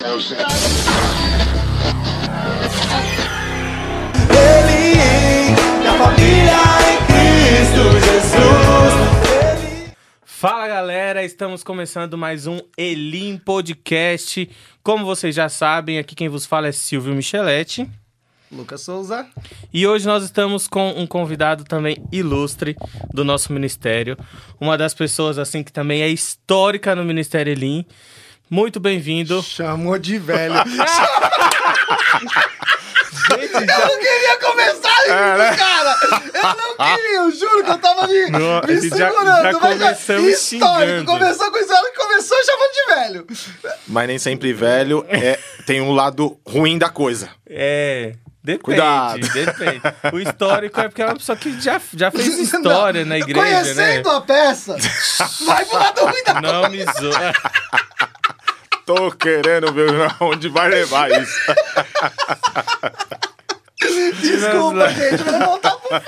Ele e a família em Cristo Jesus. Fala galera, estamos começando mais um Elim Podcast. Como vocês já sabem, aqui quem vos fala é Silvio Micheletti. Lucas Souza. E hoje nós estamos com um convidado também ilustre do nosso ministério. Uma das pessoas assim que também é histórica no Ministério Elim. Muito bem-vindo. Chamou de velho. Gente, Eu não queria começar isso, cara! Eu não queria, eu juro que eu tava me, Não, me já- segurando. já mas começamos histórico. Começou com isso, ela começou chamando de velho. Mas nem sempre velho é, tem um lado ruim da coisa. É. Depende, Cuidado. depende. O histórico é porque é uma pessoa que já, já fez história Não, na igreja, né? Conhecendo a peça, vai pro lado ruim da Não me zoa. Tô querendo ver onde vai levar isso. Desculpa, gente, voltar pro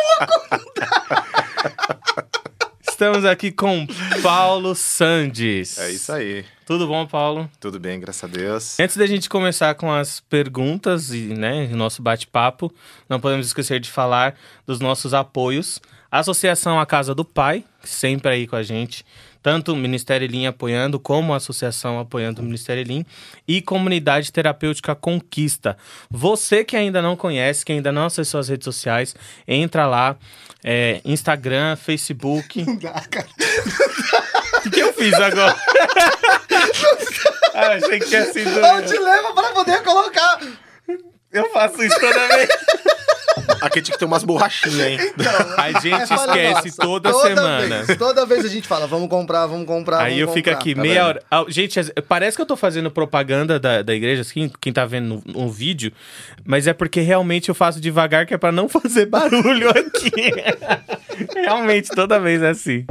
Estamos aqui com Paulo Sandes. É isso aí. Tudo bom, Paulo? Tudo bem, graças a Deus. Antes da gente começar com as perguntas e né, o nosso bate-papo, não podemos esquecer de falar dos nossos apoios. A Associação A Casa do Pai, sempre aí com a gente, tanto o Ministério Elim apoiando, como a Associação apoiando o Ministério Elim, e Comunidade Terapêutica Conquista. Você que ainda não conhece, que ainda não acessou as redes sociais, entra lá, é, Instagram, Facebook. cara. O que eu fiz agora? ah, achei que tinha sido. Onde leva pra poder colocar? Eu faço isso toda vez. Aqui tinha que ter umas borrachinhas, hein? A gente É falha esquece nossa. toda, semana. Vez, toda vez a gente fala, vamos comprar, vamos comprar. Aí eu vamos fico comprar. aqui tá meia vendo? hora. Ah, Gente, parece que eu tô fazendo propaganda da, da igreja, assim, quem tá vendo no, no vídeo, mas é porque realmente eu faço devagar, que é pra não fazer barulho aqui. realmente, toda vez é assim.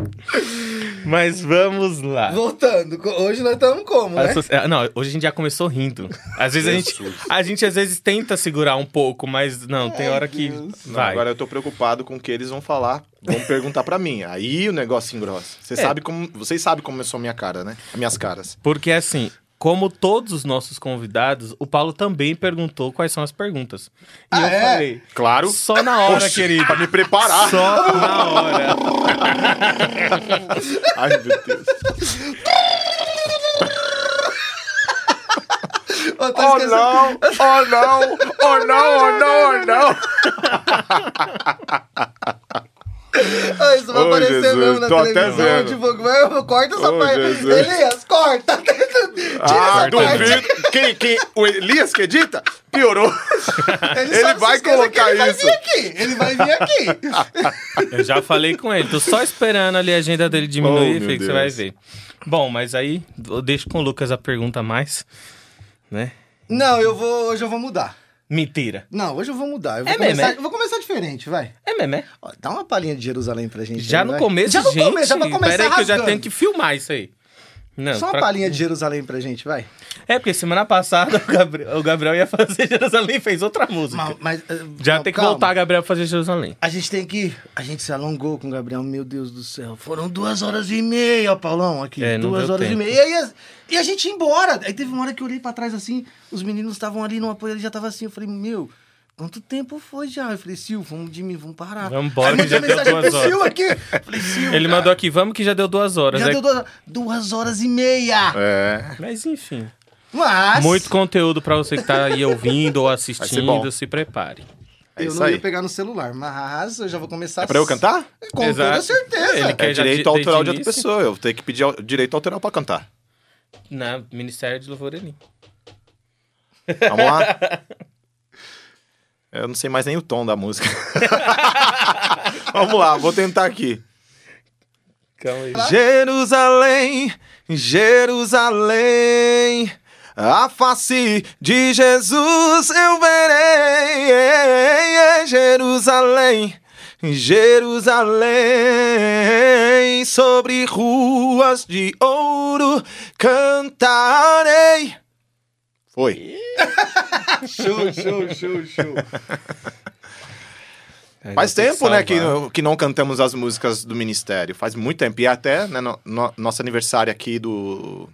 Mas vamos lá. Voltando, hoje nós estamos como, né? Ah, Não, hoje a gente já começou rindo. Às vezes a gente, a gente às vezes tenta segurar um pouco, mas não, tem hora que Não, vai. agora eu tô preocupado com o que eles vão falar. Vão perguntar pra mim. Aí o negócio engrossa. Você É. sabe como, vocês sabem como eu sou minha cara, né? As minhas caras. Porque assim, como todos os nossos convidados, o Paulo também perguntou quais são as perguntas. E Ah, eu é? falei, Claro. só na hora, Oxi, querido. Pra me preparar. Só na hora. Ai, meu Deus. Oh esquecendo- não! Oh não! Oh não! Oh não! Oh não! Ah, isso vai Ô, aparecer Jesus, mesmo na tô até televisão. vendo. Tipo, vai, corta essa Ô, parte. Jesus. Elias, corta. Tira Ah, essa parte. duvido. Quem, quem, o Elias que edita? Piorou. Ele, Ele vai colocar ele isso. Vai vir aqui. Ele vai vir aqui. Eu já falei com ele, tô só esperando ali a agenda dele Oh, diminuir, filho, que você vai ver. Bom, mas aí eu deixo com o Lucas a pergunta a mais, né? Não, eu vou. Hoje eu vou mudar. Mentira. Não, hoje eu vou mudar. Eu vou, É mesmo, começar, é? eu vou começar diferente, vai. É mesmo, é? Ó, dá uma palhinha de Jerusalém pra gente. Já aí, no vai. começo, já no gente. começo, já pra começar Pera aí que eu já tenho que filmar isso aí. Não, Só uma pra- palhinha de Jerusalém pra gente, vai. É, porque semana passada o Gabriel, o Gabriel ia fazer Jerusalém e fez outra música. Mas, mas, eh, Já não, tem que calma. voltar, Gabriel, pra fazer Jerusalém. A gente tem que. A gente se alongou com o Gabriel, meu Deus do céu. Foram duas horas e meia, Paulão, aqui. É, duas horas tempo. e meia. E aí, a- e a gente ia embora. Aí teve uma hora que eu olhei pra trás assim, os meninos estavam ali no apoio, ele já tava assim. Eu falei, meu. Quanto tempo foi já? Eu falei, Sil, vamos de mim, vamos parar. Vamos embora, que já deu mensagem duas pro horas. Sil aqui. Eu Falei, Sil, Ele cara, mandou aqui, vamos que já deu duas horas. Já É- deu duas, duas horas e meia. É. Mas enfim. Mas. Muito conteúdo pra você que tá aí ouvindo ou assistindo, se prepare. É eu não aí. ia pegar no celular, mas eu já vou começar. É pra eu cantar? Com Exato. toda certeza. Ele É quer já direito de- autoral desde de outra pessoa. Eu tenho que pedir direito autoral pra cantar. Na Ministério de Louvor Elim. Vamos lá? Eu não sei mais nem o tom da música. Vamos lá, vou tentar aqui. Calma aí. Jerusalém, Jerusalém, a face de Jesus eu verei. Jerusalém, Jerusalém, sobre ruas de ouro cantarei. Foi. Show, show, show, show. Faz Tem tempo, né, que, que não cantamos as músicas do Ministério. Faz muito tempo. E até, né, no, no- nosso aniversário aqui do,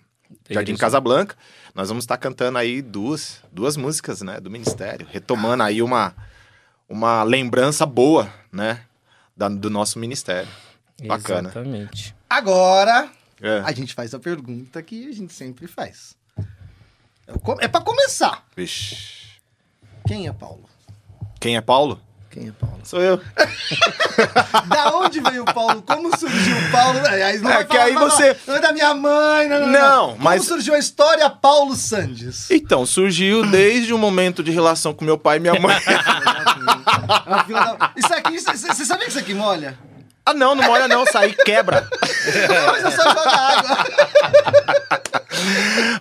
Jardim Igreja. Casablanca. Nós vamos estar cantando aí duas, duas músicas, né, do ministério, retomando aí uma, uma lembrança boa, né, da- do nosso ministério. Bacana. Exatamente. Agora, É. a gente faz a pergunta que a gente sempre faz. É É pra começar. Vixe. Quem é Paulo? Quem é Paulo? Quem é Paulo? Sou eu. Da onde veio o Paulo? Como surgiu o Paulo? Aí não É que falar, aí não, você- Não é da minha mãe, não, não, não. Não, Como mas- surgiu a história Paulo Sandes? Então, surgiu desde o momento de relação com meu pai e minha mãe. Isso aqui, você sabia que isso aqui molha? Ah, não, não molha não, sai quebra. Mas só água.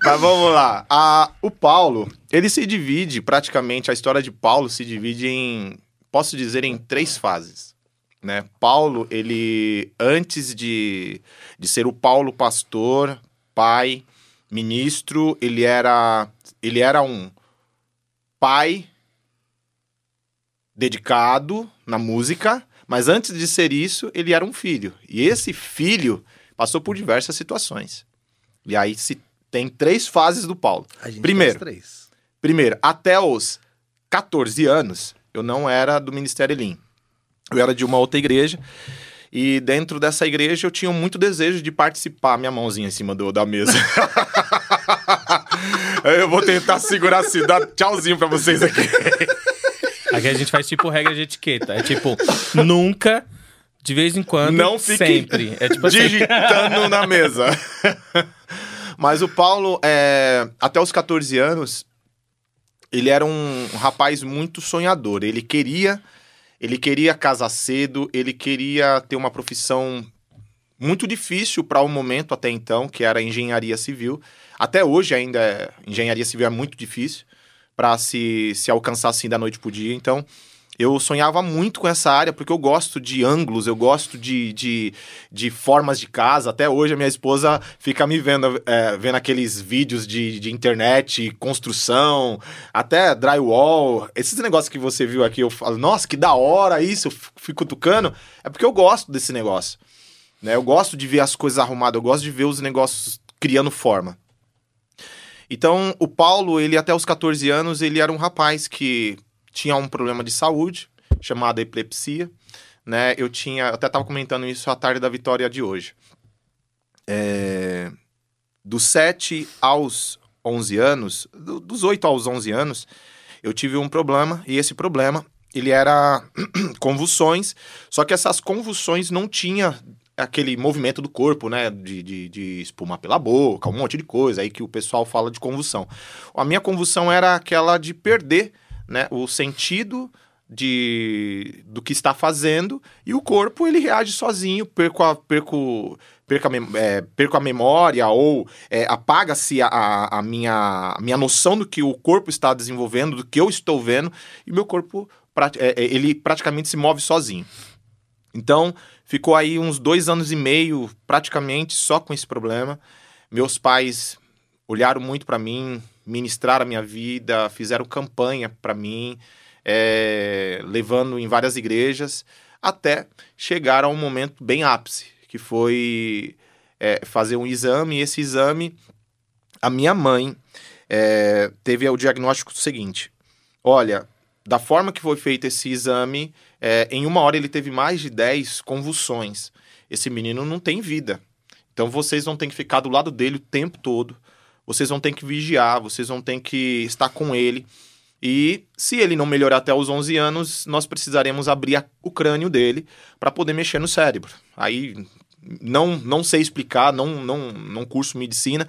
Mas vamos lá. A- o Paulo, ele se divide, praticamente, a história de Paulo se divide em, posso dizer, em três fases. Né? Paulo, ele, antes de, de ser o Paulo pastor, pai, ministro, ele era, ele era um pai dedicado na música, mas antes de ser isso, ele era um filho. E esse filho passou por diversas situações. E aí se tem três fases do Paulo. A gente Primeiro. Primeiro, até os 14 anos, eu não era do Ministério Elim. Eu era de uma outra igreja. E dentro dessa igreja eu tinha muito desejo de participar. Minha mãozinha em cima do, da mesa. eu vou tentar segurar assim, dar tchauzinho pra vocês aqui. Aqui a gente faz tipo regra de etiqueta. É tipo, nunca, de vez em quando, Não fique sempre. É tipo assim. digitando na mesa. Mas o Paulo, é, até os 14 anos, ele era um rapaz muito sonhador. Ele queria, ele queria casar cedo, ele queria ter uma profissão muito difícil para o momento até então, que era engenharia civil. Até hoje ainda é, engenharia civil é muito difícil para se, se alcançar assim da noite pro dia. Então, eu sonhava muito com essa área, porque eu gosto de ângulos, eu gosto de, de, de formas de casa. Até hoje a minha esposa fica me vendo, é, vendo aqueles vídeos de, de internet, construção, até drywall. Esses negócios que você viu aqui, eu falo, nossa, que da hora isso, eu fico tocando. É porque eu gosto desse negócio. Né? Eu gosto de ver as coisas arrumadas, eu gosto de ver os negócios criando forma. Então, o Paulo, ele até os 14 anos, ele era um rapaz que tinha um problema de saúde, chamado epilepsia, né? Eu tinha, até estava comentando isso à tarde da vitória de hoje. É, dos 7 aos 11 anos, do- dos 8 aos 11 anos, eu tive um problema, e esse problema, ele era convulsões, só que essas convulsões não tinha aquele movimento do corpo, né, de, de, de espumar pela boca, um monte de coisa aí que o pessoal fala de convulsão. A minha convulsão era aquela de perder, né, o sentido de do que está fazendo e o corpo ele reage sozinho, perco a, perco, perco a, mem- é, perco a memória ou é, apaga-se a, a, minha, a minha noção do que o corpo está desenvolvendo, do que eu estou vendo e meu corpo prati- é, é, ele praticamente se move sozinho. Então, ficou aí uns dois anos e meio, praticamente, só com esse problema. Meus pais olharam muito para mim, ministraram a minha vida, fizeram campanha para mim, é, levando em várias igrejas, até chegar a um momento bem ápice, que foi é, fazer um exame. E esse exame, a minha mãe é, teve o diagnóstico seguinte: olha, da forma que foi feito esse exame, é, em uma hora ele teve mais de 10 convulsões. Esse menino não tem vida. Então vocês vão ter que ficar do lado dele o tempo todo. Vocês vão ter que vigiar, vocês vão ter que estar com ele. E se ele não melhorar até os 11 anos, nós precisaremos abrir a- o crânio dele para poder mexer no cérebro. Aí não, não sei explicar, não, não, não curso medicina,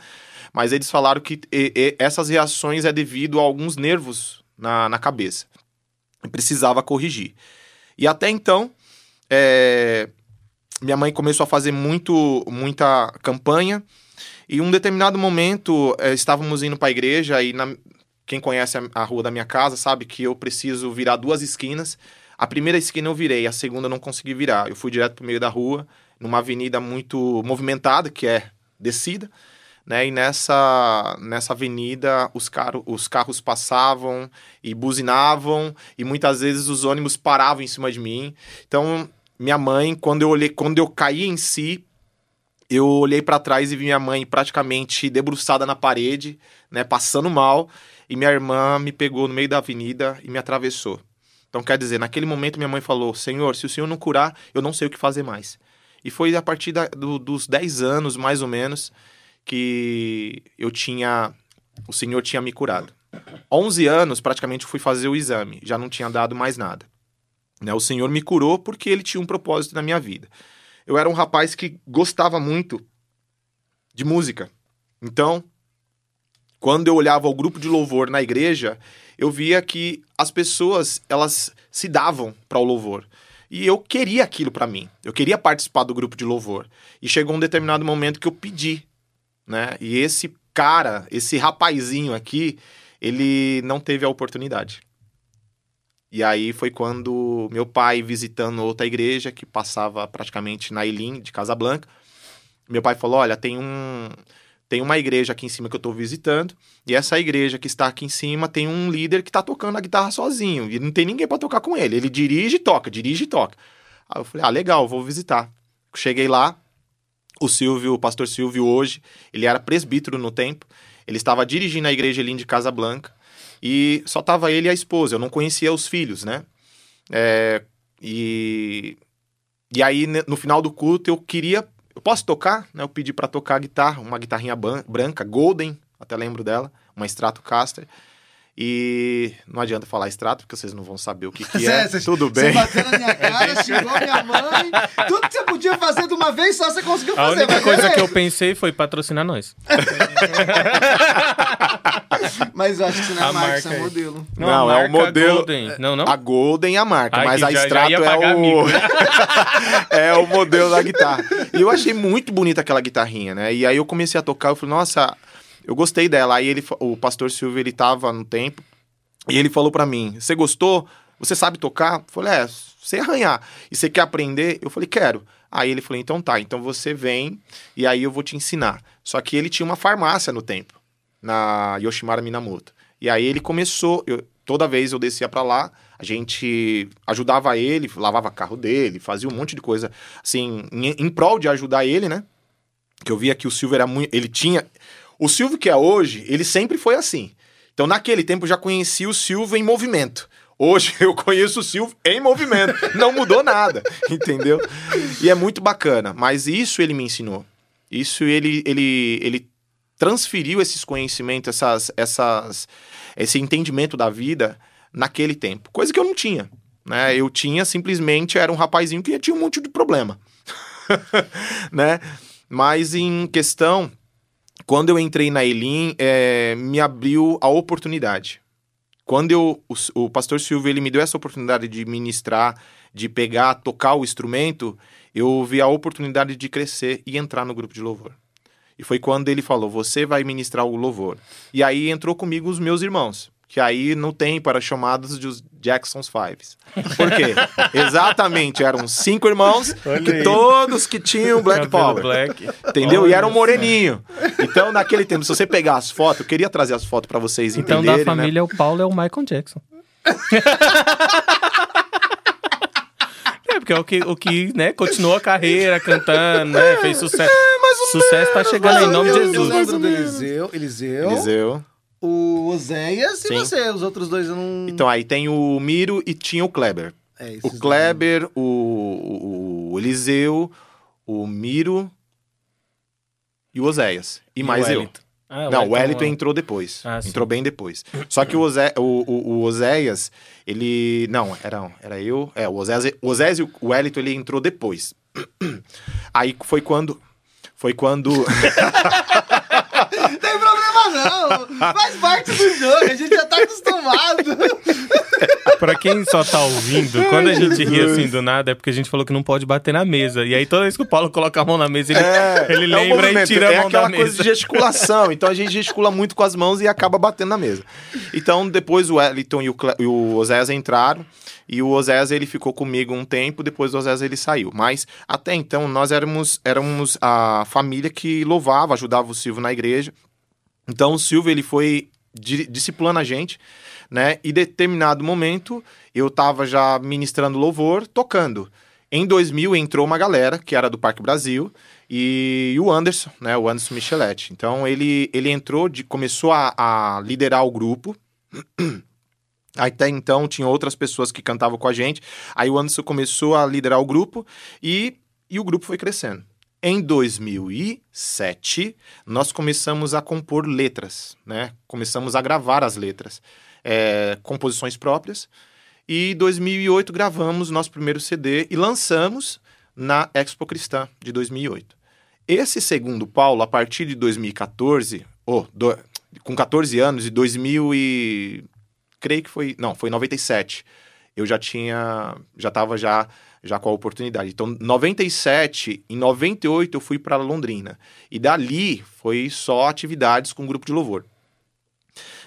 mas eles falaram que e- e- essas reações é devido a alguns nervos na, na cabeça. E precisava corrigir. E até então, é, minha mãe começou a fazer muito, muita campanha. E um determinado momento, é, estávamos indo para a igreja e na- quem conhece a, a rua da minha casa sabe que eu preciso virar duas esquinas. A primeira esquina eu virei, a segunda eu não consegui virar. Eu fui direto pro meio da rua, numa avenida muito movimentada, que é descida, né? E nessa, nessa avenida os, caro, os carros passavam e buzinavam, e muitas vezes os ônibus paravam em cima de mim. Então, minha mãe, quando eu olhei, quando eu caí em si, eu olhei pra trás e vi minha mãe praticamente debruçada na parede, né, passando mal, e minha irmã me pegou no meio da avenida e me atravessou. Então, quer dizer, naquele momento minha mãe falou: Senhor, se o Senhor não curar, eu não sei o que fazer mais. E foi a partir da- do- dos 10 anos, mais ou menos, que eu tinha. O Senhor tinha me curado. 11 anos, praticamente, fui fazer o exame, já não tinha dado mais nada. Né, o Senhor me curou porque ele tinha um propósito na minha vida. Eu era um rapaz que gostava muito de música. Então, quando eu olhava o grupo de louvor na igreja, eu via que as pessoas, elas se davam para o louvor. E eu queria aquilo para mim. Eu queria participar do grupo de louvor. E chegou um determinado momento que eu pedi, né? E esse cara, esse rapazinho aqui, ele não teve a oportunidade. E aí foi quando meu pai, visitando outra igreja que passava praticamente na Elim de Casablanca, meu pai falou: Olha, tem um. Tem uma igreja aqui em cima que eu tô visitando, e essa igreja que está aqui em cima tem um líder que tá tocando a guitarra sozinho, e não tem ninguém para tocar com ele. Ele dirige e toca, dirige e toca. Aí eu falei: Ah, legal, vou visitar. Cheguei lá, o Silvio, o pastor Silvio hoje, ele era presbítero no tempo, ele estava dirigindo a igreja ali de Casablanca, e só tava ele e a esposa, eu não conhecia os filhos, né? É, e, e aí, ne- no final do culto, eu queria. Eu posso tocar? Né? Eu pedi para tocar a guitarra, uma guitarrinha branca, Golden, até lembro dela, uma Stratocaster. E não adianta falar extrato, porque vocês não vão saber o que, que é. Você- Tudo Você bem. bateu na minha cara, xingou minha mãe. Tudo que você podia fazer de uma vez só você conseguiu A fazer. única mas coisa beleza. que eu pensei foi patrocinar nós. Mas eu acho que isso não é A marca, marca isso é modelo. Não, a é o modelo- Golden. Não, não? A Golden é a marca, Ai, mas a já- já Strato ia é o... é o modelo da guitarra. E eu achei muito bonita aquela guitarrinha, né? E aí eu comecei a tocar, eu falei, nossa, eu gostei dela. Aí ele, o pastor Silvio, ele tava no tempo, e ele falou pra mim, você gostou? Você sabe tocar? Eu falei, é, sei arranhar. E você quer aprender? Eu falei, quero. Aí ele falou, então tá, então você vem e aí eu vou te ensinar. Só que ele tinha uma farmácia no tempo, na Yoshimara Minamoto. E aí ele começou, eu- toda vez eu descia pra lá, a gente ajudava ele, lavava carro dele, fazia um monte de coisa, assim, em, em prol de ajudar ele, né? Que eu via que o Silvio era muito. Ele tinha. O Silvio que é hoje, ele sempre foi assim. Então, naquele tempo, eu já conhecia o Silvio em movimento. Hoje eu conheço o Silvio em movimento. Não mudou nada, entendeu? E é muito bacana. Mas isso ele me ensinou. Isso ele, ele, ele transferiu esses conhecimentos, essas, essas, esse entendimento da vida naquele tempo. Coisa que eu não tinha. Né? Eu tinha simplesmente, era um rapazinho que tinha um monte de problema. né? Mas em questão, quando eu entrei na Elim, é, me abriu a oportunidade. Quando eu, o, o pastor Silvio ele me deu essa oportunidade de ministrar, de pegar, tocar o instrumento, eu vi a oportunidade de crescer e entrar no grupo de louvor. E foi quando ele falou: Você vai ministrar o louvor. E aí entrou comigo os meus irmãos, que aí no tempo eram chamados de Jackson's Fives. Por quê? Exatamente, eram cinco irmãos, que todos que tinham Black Power. Black. Entendeu? e Olha era um moreninho. Então, naquele tempo, se você pegar as fotos, eu queria trazer as fotos pra vocês Então, entenderem. da né? família, o Paulo é o Michael Jackson. É, porque é o que, o que né, continuou a carreira cantando, né? Fez sucesso. sucesso tá chegando aí, em nome de Jesus. lembro do Eliseu, Eliseu, Eliseu. O Oséias e Sim. você. Os outros dois eu não... Então, aí tem o Miro e tinha o Kleber. É, O. Kleber, o, o, o Eliseu, o Miro e o Oséias. E, mais o eu. Ah, Não, o Wellington é- entrou depois. Ah, sim. entrou bem depois. Só que o, Ozé, o, o, o Oséias, ele. Não, era, era eu. É, o Oséias, o Oséias e o Wellington, ele entrou depois. Aí foi quando. Foi quando. Não. Faz parte do jogo, a gente já tá acostumado. Pra quem só tá ouvindo, quando a gente ri assim do nada, é porque a gente falou que não pode bater na mesa. E aí toda vez que o Paulo coloca a mão na mesa, ele, ele é lembra e movimento, tira é a mão da aquela mesa. coisa de gesticulação. Então a gente gesticula muito com as mãos e acaba batendo na mesa. Então depois o Wellington e o, Cle- e o Oséias entraram. E o Oséias ele ficou comigo um tempo, depois o Oséias ele saiu. Mas até então nós éramos, éramos a família que louvava, ajudava o Silvio na igreja. Então o Silvio ele foi di- discipulando a gente, né? E determinado momento eu tava já ministrando louvor, tocando. Em 2000 entrou uma galera que era do Parque Brasil e o Anderson, né, o Anderson Micheletti. Então ele, ele entrou, de, começou a, a liderar o grupo. Até então tinha outras pessoas que cantavam com a gente. Aí o Anderson começou a liderar o grupo e, e o grupo foi crescendo. Em 2007, nós começamos a compor letras, né? Começamos a gravar as letras, é, composições próprias. E em 2008 gravamos nosso primeiro CD e lançamos na Expo Cristã de 2008. Esse segundo Paulo, a partir de 2014, ou do- com 14 anos, e 2000 e creio que foi, não, foi 97. Eu já tinha, já estava já já com a oportunidade. Então, 97, em 98 eu fui para Londrina. E dali foi só atividades com grupo de louvor.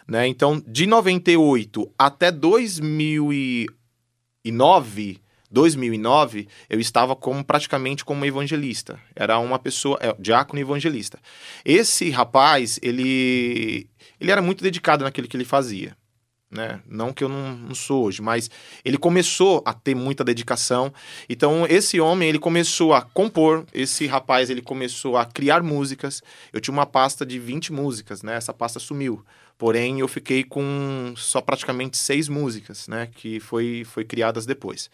Né? Então, de 98 até 2009, 2009, eu estava como praticamente como evangelista. Era uma pessoa, é, diácono evangelista. Esse rapaz, ele ele era muito dedicado naquilo que ele fazia. Né? Não que eu não, não sou hoje, mas ele começou a ter muita dedicação. Então, esse homem, ele começou a compor, esse rapaz, ele começou a criar músicas. Eu tinha uma pasta de 20 músicas, né? Essa pasta sumiu. Porém, eu fiquei com só praticamente seis músicas, né? Que foi, foi criadas depois.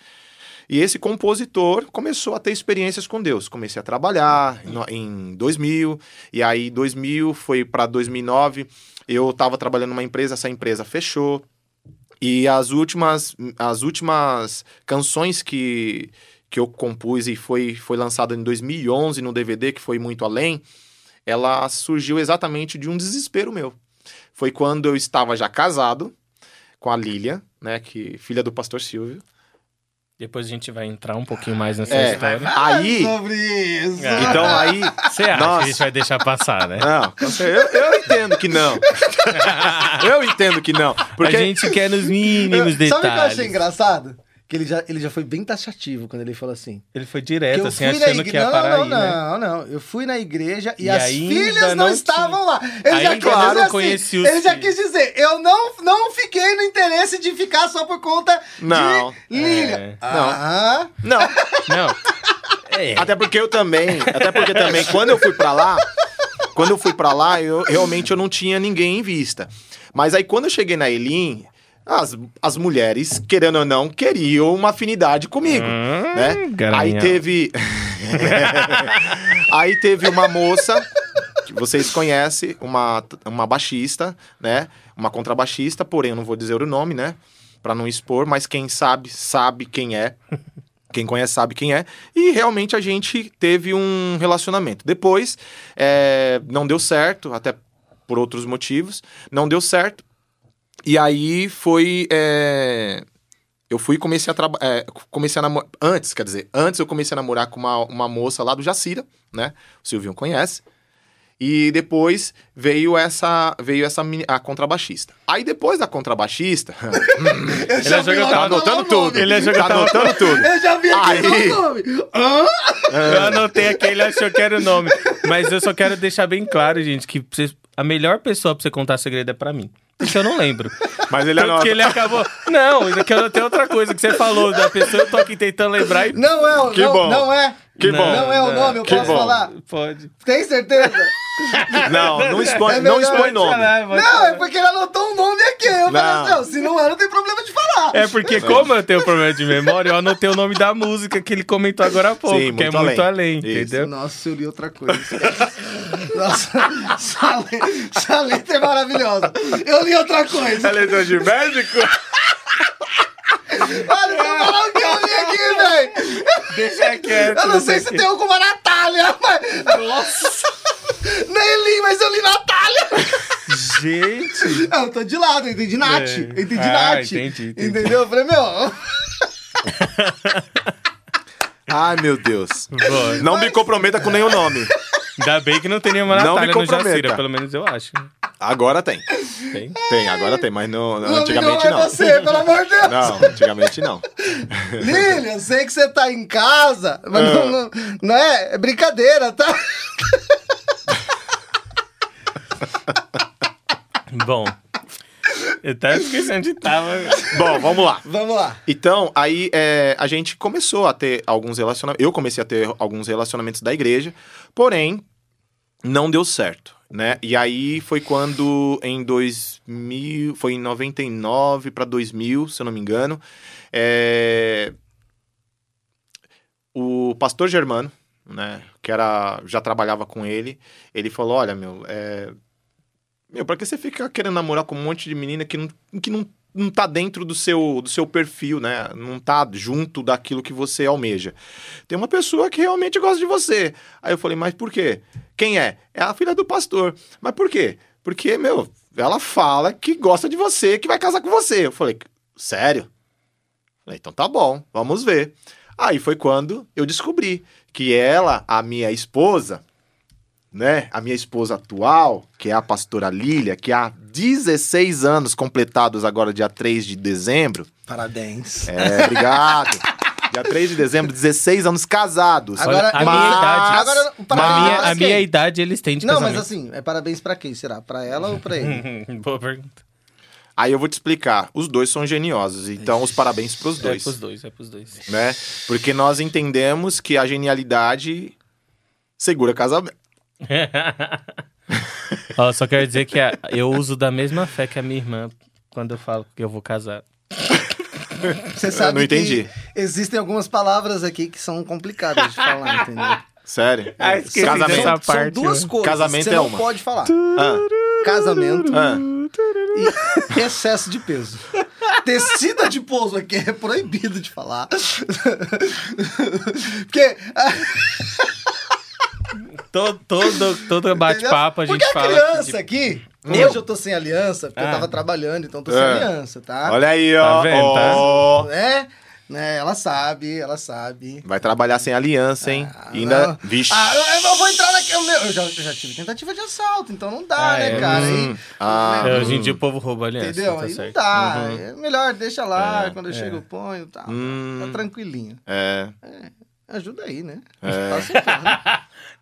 E esse compositor começou a ter experiências com Deus. Comecei a trabalhar no- em 2000, e aí 2000 foi para 2009. Eu estava trabalhando numa empresa, essa empresa fechou. E as últimas, as últimas canções que, que eu compus e foi, foi lançada em 2011 no DVD, que foi muito além, ela surgiu exatamente de um desespero meu. Foi quando eu estava já casado com a Lília, né, que filha do pastor Silvio. Depois a gente vai entrar um pouquinho mais nessa É. história. Aí, Sobre isso. É. então aí, Você acha que Nossa. a gente vai deixar passar, né? não, eu, eu entendo que não. eu entendo que não, porque A gente quer nos mínimos detalhes. Sabe o que eu achei engraçado? Que ele já, ele já foi bem taxativo quando ele falou assim. Ele foi direto, assim, achando igre- que ia não, parar não, aí, né? não, não, Eu fui na igreja e, E as filhas não, não estavam lá. Ele já Ainda quis não dizer assim, conheci os Ele já quis dizer, eu não, não fiquei no interesse de ficar só por conta Não. de Lília. É. Ah, não. Não. É. Até porque eu também, até porque também quando eu fui pra lá, quando eu fui pra lá, eu realmente eu não tinha ninguém em vista. Mas aí quando eu cheguei na Elim, as, as mulheres, querendo ou não, queriam uma afinidade comigo, Hum, né? Aí teve Aí teve uma moça que vocês conhecem, uma uma baixista, né? Uma contrabaixista, porém eu não vou dizer o nome, né? Pra não expor, mas quem sabe, sabe quem é. Quem conhece sabe quem é. E realmente a gente teve um relacionamento. Depois, é, não deu certo, até por outros motivos. Não deu certo. E aí foi. é, eu fui e comecei a trabalhar. comecei a namorar. Antes, quer dizer, antes eu comecei a namorar com uma, uma moça lá do Jacira, né? O Silvinho conhece. E depois veio essa veio essa a contrabaixista. Aí depois da contrabaixista, eu Ele achou que eu tava falar anotando tudo. Ele achou que tá eu tava... anotando tudo. Eu já vi aqui Aí- o nome. Hã? Eu anotei aqui, ele achou que era o nome. Mas eu só quero deixar bem claro, gente, que a melhor pessoa pra você contar segredo é pra mim. Porque eu não lembro. Mas ele Tanto anota. que ele acabou. Não, isso aqui eu anotei outra coisa que você falou da pessoa, eu tô aqui tentando lembrar e. Não é Que não, bom. não é. Que Não, bom. Não é o nome, eu Que posso bom. falar? Pode. Tem certeza? Não, não expõe, É não expõe nome. Pode Não, falar. é porque ele anotou um nome aqui. Eu falei Não. assim, ó, se não é, não tem problema de falar. É porque, como eu tenho problema de memória, eu anotei o nome da música que ele comentou agora há pouco, Sim, que é muito muito além. além, Isso. entendeu? Nossa, eu li outra coisa. Nossa, essa letra, essa letra é maravilhosa. Eu li outra coisa. Ela é de médico? Olha, aqui, velho. Deixa quieto. Eu não sei se tem alguma Natália, mas... Nossa. Nem li, mas eu li Natália. Gente. Ah, Eu tô de lado, eu entendi Nath. É. Eu entendi Ah, Nath. entendi, entendi. Entendeu? Eu falei, meu... Ai, meu Deus. Boa. Não me comprometa com nenhum nome. Ainda bem que não tem nenhuma Não Natália me no comprometa. Jacira, pelo menos eu acho. Agora tem. Tem. Tem, agora tem, mas no, Não, antigamente não é não. você, pelo amor de Deus. Não, antigamente não. Lilian, sei que você tá em casa, mas Ah. não, não, não é, é brincadeira, tá? Bom. Eu até esqueci onde tava. Bom, vamos lá. Vamos lá. Então, aí é, a gente começou a ter alguns relacionamentos. Eu comecei a ter alguns relacionamentos da igreja, porém, não deu certo, né? E aí foi quando em 2000, foi em 99 para 2000, se eu não me engano, é, o pastor Germano, né, que era já trabalhava com ele, ele falou: "Olha, meu, é, meu, pra que você fica querendo namorar com um monte de menina que não, que não, não tá dentro do seu, do seu perfil, né? Não tá junto daquilo que você almeja. Tem uma pessoa que realmente gosta de você. Aí eu falei, mas por quê? Quem é? É a filha do pastor. Mas por quê? Porque, meu, ela fala que gosta de você, que vai casar com você. Eu falei, sério? Falei, então tá bom, vamos ver. Aí foi quando eu descobri que ela, a minha esposa, né, a minha esposa atual, que é a pastora Lília, que há 16 anos completados agora dia 3 de dezembro. Parabéns. É, obrigado. dia 3 de dezembro, 16 anos casados. Agora, a minha mas- idade. Agora, parabéns minha, a minha idade eles têm de Não, mas casamento. assim, é parabéns pra quem? Será? Pra ela ou pra ele? Boa pergunta. Aí eu vou te explicar. Os dois são geniosos, então os parabéns pros É dois. pros dois, é pros dois. Né? Porque nós entendemos que a genialidade segura casamento. Ó, só quero dizer que a- eu uso da mesma fé que a minha irmã quando eu falo que eu vou casar. Você sabe não entendi. que existem algumas palavras aqui que são complicadas de falar, entendeu? Sério? Ah, esqueci Casamento. dessa São parte, duas né? coisas Casamento que você é não uma. pode falar. Ah, Casamento ah. e excesso de peso. Tecida de pouso aqui é proibido de falar. Porque, Todo, todo, todo bate-papo a gente porque a fala. criança que, aqui, Eu? hoje eu tô sem aliança, porque eu Ah. tava trabalhando, então tô sem É. aliança, tá? Olha aí, ó. Tá vendo, tá? ó. Né? né? Ela sabe, ela sabe. Vai trabalhar sem aliança, hein? Ah, E ainda. não. Vixe. Ah, eu, eu vou entrar naquele. Eu já, eu já tive tentativa de assalto, então não dá, Ah, né, é? cara? Hum, Aí, ah, É, né, hoje em dia o povo rouba aliança. Entendeu? Tá Aí não certo. dá. Uhum. É melhor, deixa lá. É, quando eu é. chego, eu ponho e tal. Hum. Tá tranquilinho. É. Ajuda aí, né? É. Passa o pano.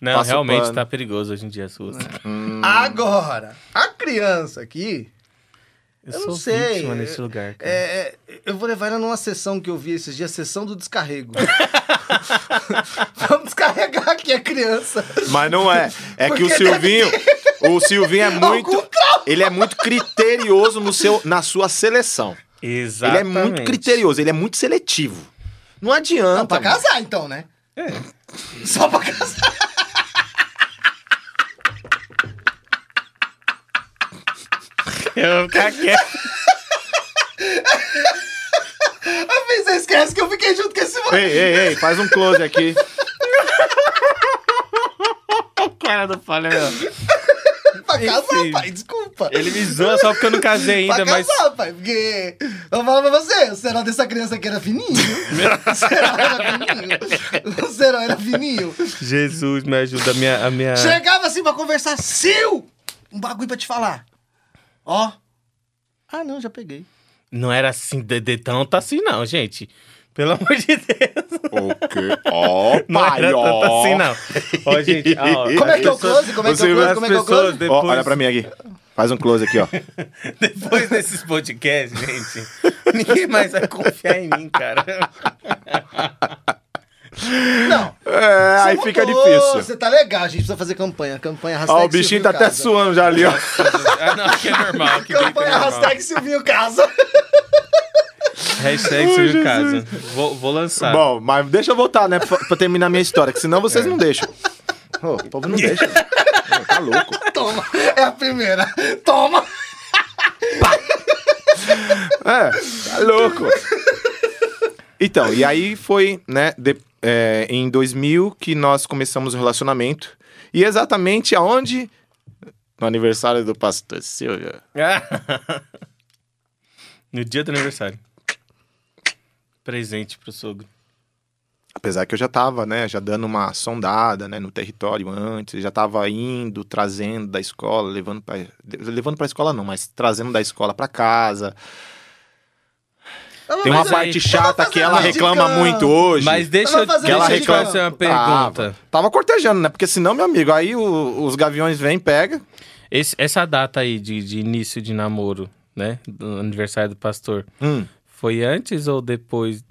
Não, Passa realmente tá perigoso hoje em dia as ruas. Hum. Agora, a criança aqui, Eu, Eu sou não sei, vítima é- nesse lugar, cara. é, é, eu vou levar ela numa sessão que eu vi esses dias, sessão do descarrego. Vamos descarregar aqui a criança. Mas não é. É que o Silvinho. O Silvinho é muito. Ele é muito criterioso no seu, na sua seleção. Exatamente. Ele é muito criterioso, ele é muito seletivo. Não adianta. Não, pra mano. casar, então, né? Só pra casar. Eu vou ficar quieto. Mas você esquece que eu fiquei junto com esse moleque. Ei, ei, ei, faz um close aqui. cara do Falha, meu. Pra casar, Enfim. pai, desculpa. Ele me zoa só porque eu não casei ainda, pra mas. casar, pai, porque... Eu falo pra você, o serol dessa criança aqui era fininho. o serol era fininho. O serol era fininho. Jesus, me ajuda. A minha. A minha... Chegava assim pra conversar, Sil! Um bagulho pra te falar. Ó. Ah, não, já peguei. Não era assim, de, de tanto assim, não, gente. Pelo amor de Deus. O quê? Ó, Não pai, era ó. tanto assim, não. Ó, gente, ó, Como é que é o pessoas- close? Como é que é o Você- close? Como é que é o pessoas close? depois, Ó, olha pra mim aqui. Faz um close aqui, ó. depois desses podcasts, gente, ninguém mais vai confiar em mim, cara. Não. É, aí Você fica mudou, difícil. Você tá legal, a gente precisa fazer campanha. Campanha hashtag Ó, o bichinho Silvio tá até Casa. suando já ali, ó. Ah, não, que é normal. Que dentro é Campanha normal. hashtag Silvinho Casa. Hashtag Silvio Casa. Vou, vou lançar. Bom, mas deixa eu voltar, né, pra, pra terminar minha história, que senão vocês não deixam. Ô, o povo não deixa. Ô, tá louco. Toma. É a primeira. Toma. É, tá louco. Então, e aí foi, né, de- é, em 2000 que nós começamos o relacionamento. E exatamente aonde? No aniversário do pastor Silvio. no dia do aniversário. Presente pro sogro. Apesar que eu já tava, né, já dando uma sondada, né, no território antes, já tava indo, trazendo da escola, levando para levando para escola não, mas trazendo da escola para casa. Tem uma parte chata que ela reclama muito hoje. Mas deixa, Ela eu- vai fazer deixa eu meio te de fazer uma pergunta. Tava, tava cortejando, né? Porque senão, meu amigo, aí o- os gaviões vêm, pega. Esse- essa data aí de, de início de namoro, né? Do aniversário do pastor. Hum. Foi antes ou depois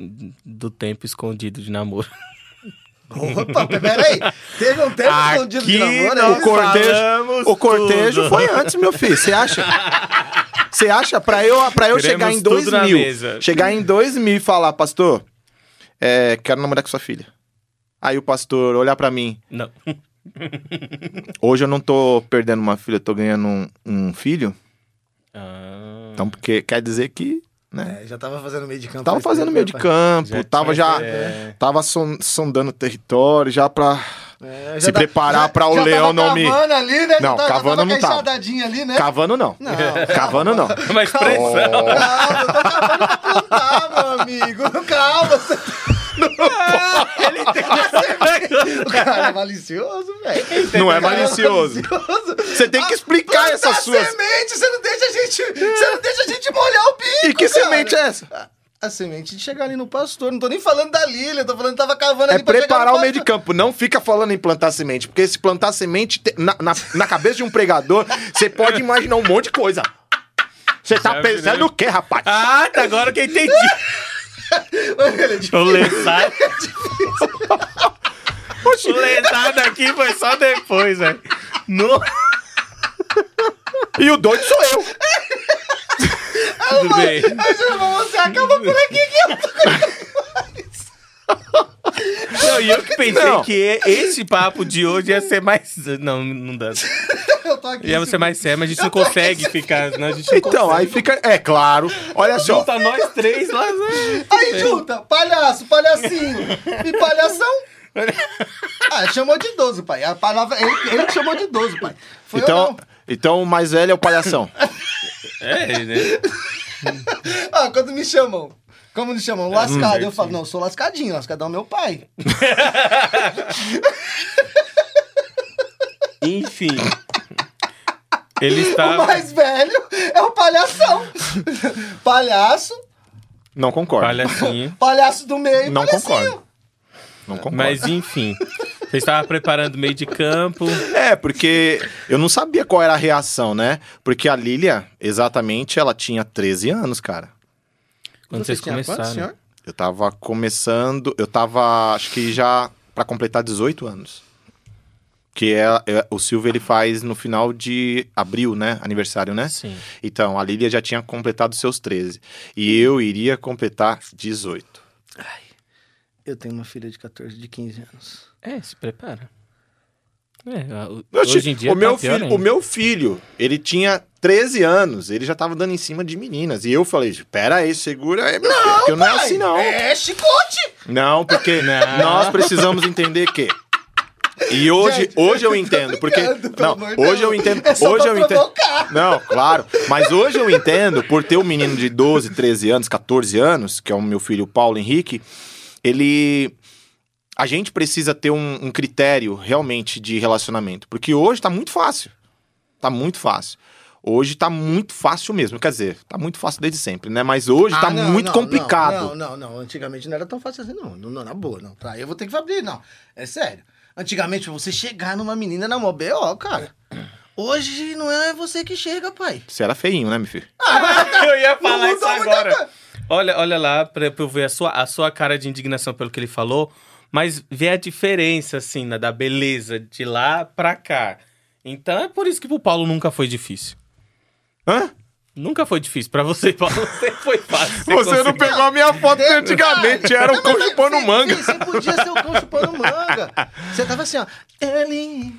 do tempo escondido de namoro? Opa, peraí. Teve um tempo escondido de namoro, é não O isso? cortejo, o cortejo foi antes, meu filho. Você acha? Você acha? Pra eu, pra eu Queremos chegar em 2000, mesa. chegar em 2000 e falar, pastor, é, quero namorar com sua filha. Aí o pastor olhar pra mim, Não. hoje eu não tô perdendo uma filha, eu tô ganhando um, um filho. Ah, Então, porque quer dizer que, né? É, já tava fazendo meio de campo. Tava faz fazendo meio né, de campo, Já tava já, é. tava son- sondando o território, já pra É, Se preparar pra o leão não me- cavando ali, né? Não, já tava, já cavando tava não ali, né? cavando não. Não. Cavando não. Uma expressão. Calma, eu tô cavando pra plantar, meu amigo. Calma. Você... O cara é malicioso, velho. Não é malicioso. Você tem que explicar Planta essas suas. semente, você não deixa a gente, você não deixa a gente molhar o bico, E que cara. semente é essa? A semente de chegar ali no pastor. Não tô nem falando da Lília, tô falando que tava cavando É ali pra chegar preparar no o meio de campo. Não fica falando em plantar semente. Porque se plantar semente, te- na, na, na cabeça de um pregador, você pode imaginar um monte de coisa. Você tá pensando virou- o quê, rapaz? Ah, tá agora que eu entendi. É O lesado. o lesado aqui foi só depois, velho. No... E o doido sou eu. Tudo bem. Mas, irmão, você acaba por aqui que eu Não, e eu que pensei Não. que esse papo de hoje ia ser mais. Não, não dá. eu tô aqui. Ia ser mais sério, mas a gente não consegue ficar. Senão a gente não Então, aí fica. É claro. Olha só. Junta nós três lá. né? Aí junta, palhaço, palhacinho e palhação. Ah, chamou de idoso, pai. A palavra. Ele, ele chamou de idoso, pai. Foi eu Então, não. então o mais velho é o palhação. É, né? Ah, quando me chamam. Como me chamam? Lascado. eu falo, não, eu sou lascadinho. Lascadão é meu pai. Enfim. Ele O estava. mais velho é o palhação. Palhaço, Não concordo. Palhacinho. palhaço do meio. Não palhacinho. concordo. Não concordo. Mas enfim. Você estava preparando o meio de campo. É, porque eu não sabia qual era a reação, né? Porque a Lilia, exatamente, ela tinha 13 anos, cara. Quando Você vocês começaram. senhor? Eu tava começando, eu tava, acho que já pra completar 18 anos. Que é, é- o Silvio ele faz no final de abril, né? Aniversário, né? Sim. Então, a Lilia já tinha completado seus 13. E eu iria completar 18. Eu tenho uma filha de 14, de 15 anos. É, se prepara. É, hoje em dia o, meu tá pior filho, ainda. o meu filho, ele tinha 13 anos, ele já tava dando em cima de meninas. E eu falei, pera aí, segura aí, meu filho, porque não é assim não. É chicote! Não, porque Não. nós precisamos entender que. E hoje, Gente, hoje eu eu entendo, porque brincando, pelo não, hoje eu entendo, É hoje eu entendo. Não, claro, mas hoje eu entendo por ter um menino de 12, 13 anos, 14 anos, que é o meu filho Paulo Henrique, ele a gente precisa ter um, um critério realmente de relacionamento, porque hoje tá muito fácil. Tá muito fácil. Hoje tá muito fácil mesmo, quer dizer, tá muito fácil desde sempre, né? Mas hoje tá Ah, não, muito não, complicado. Não, não, não, Antigamente não era tão fácil assim, não. Não, não, na boa, não. Pra aí eu vou ter que abrir, não. É sério. Antigamente, pra você chegar numa menina na mó BO, cara. Hoje não é você que chega, pai. Você era feinho, né, meu filho? Eu ia falar isso muita agora. Olha, olha lá pra, pra eu ver a sua, a sua cara de indignação pelo que ele falou, mas ver a diferença, assim, né, da beleza de lá pra cá. Então é por isso que pro Paulo nunca foi difícil. Hã? Nunca foi difícil. Pra você, Paulo, sempre foi fácil. Você não conseguiu. pegou a minha foto de antigamente, era o cão chupando Sim, manga. Você podia ser o cão chupando manga. Você tava assim, ó. Ele,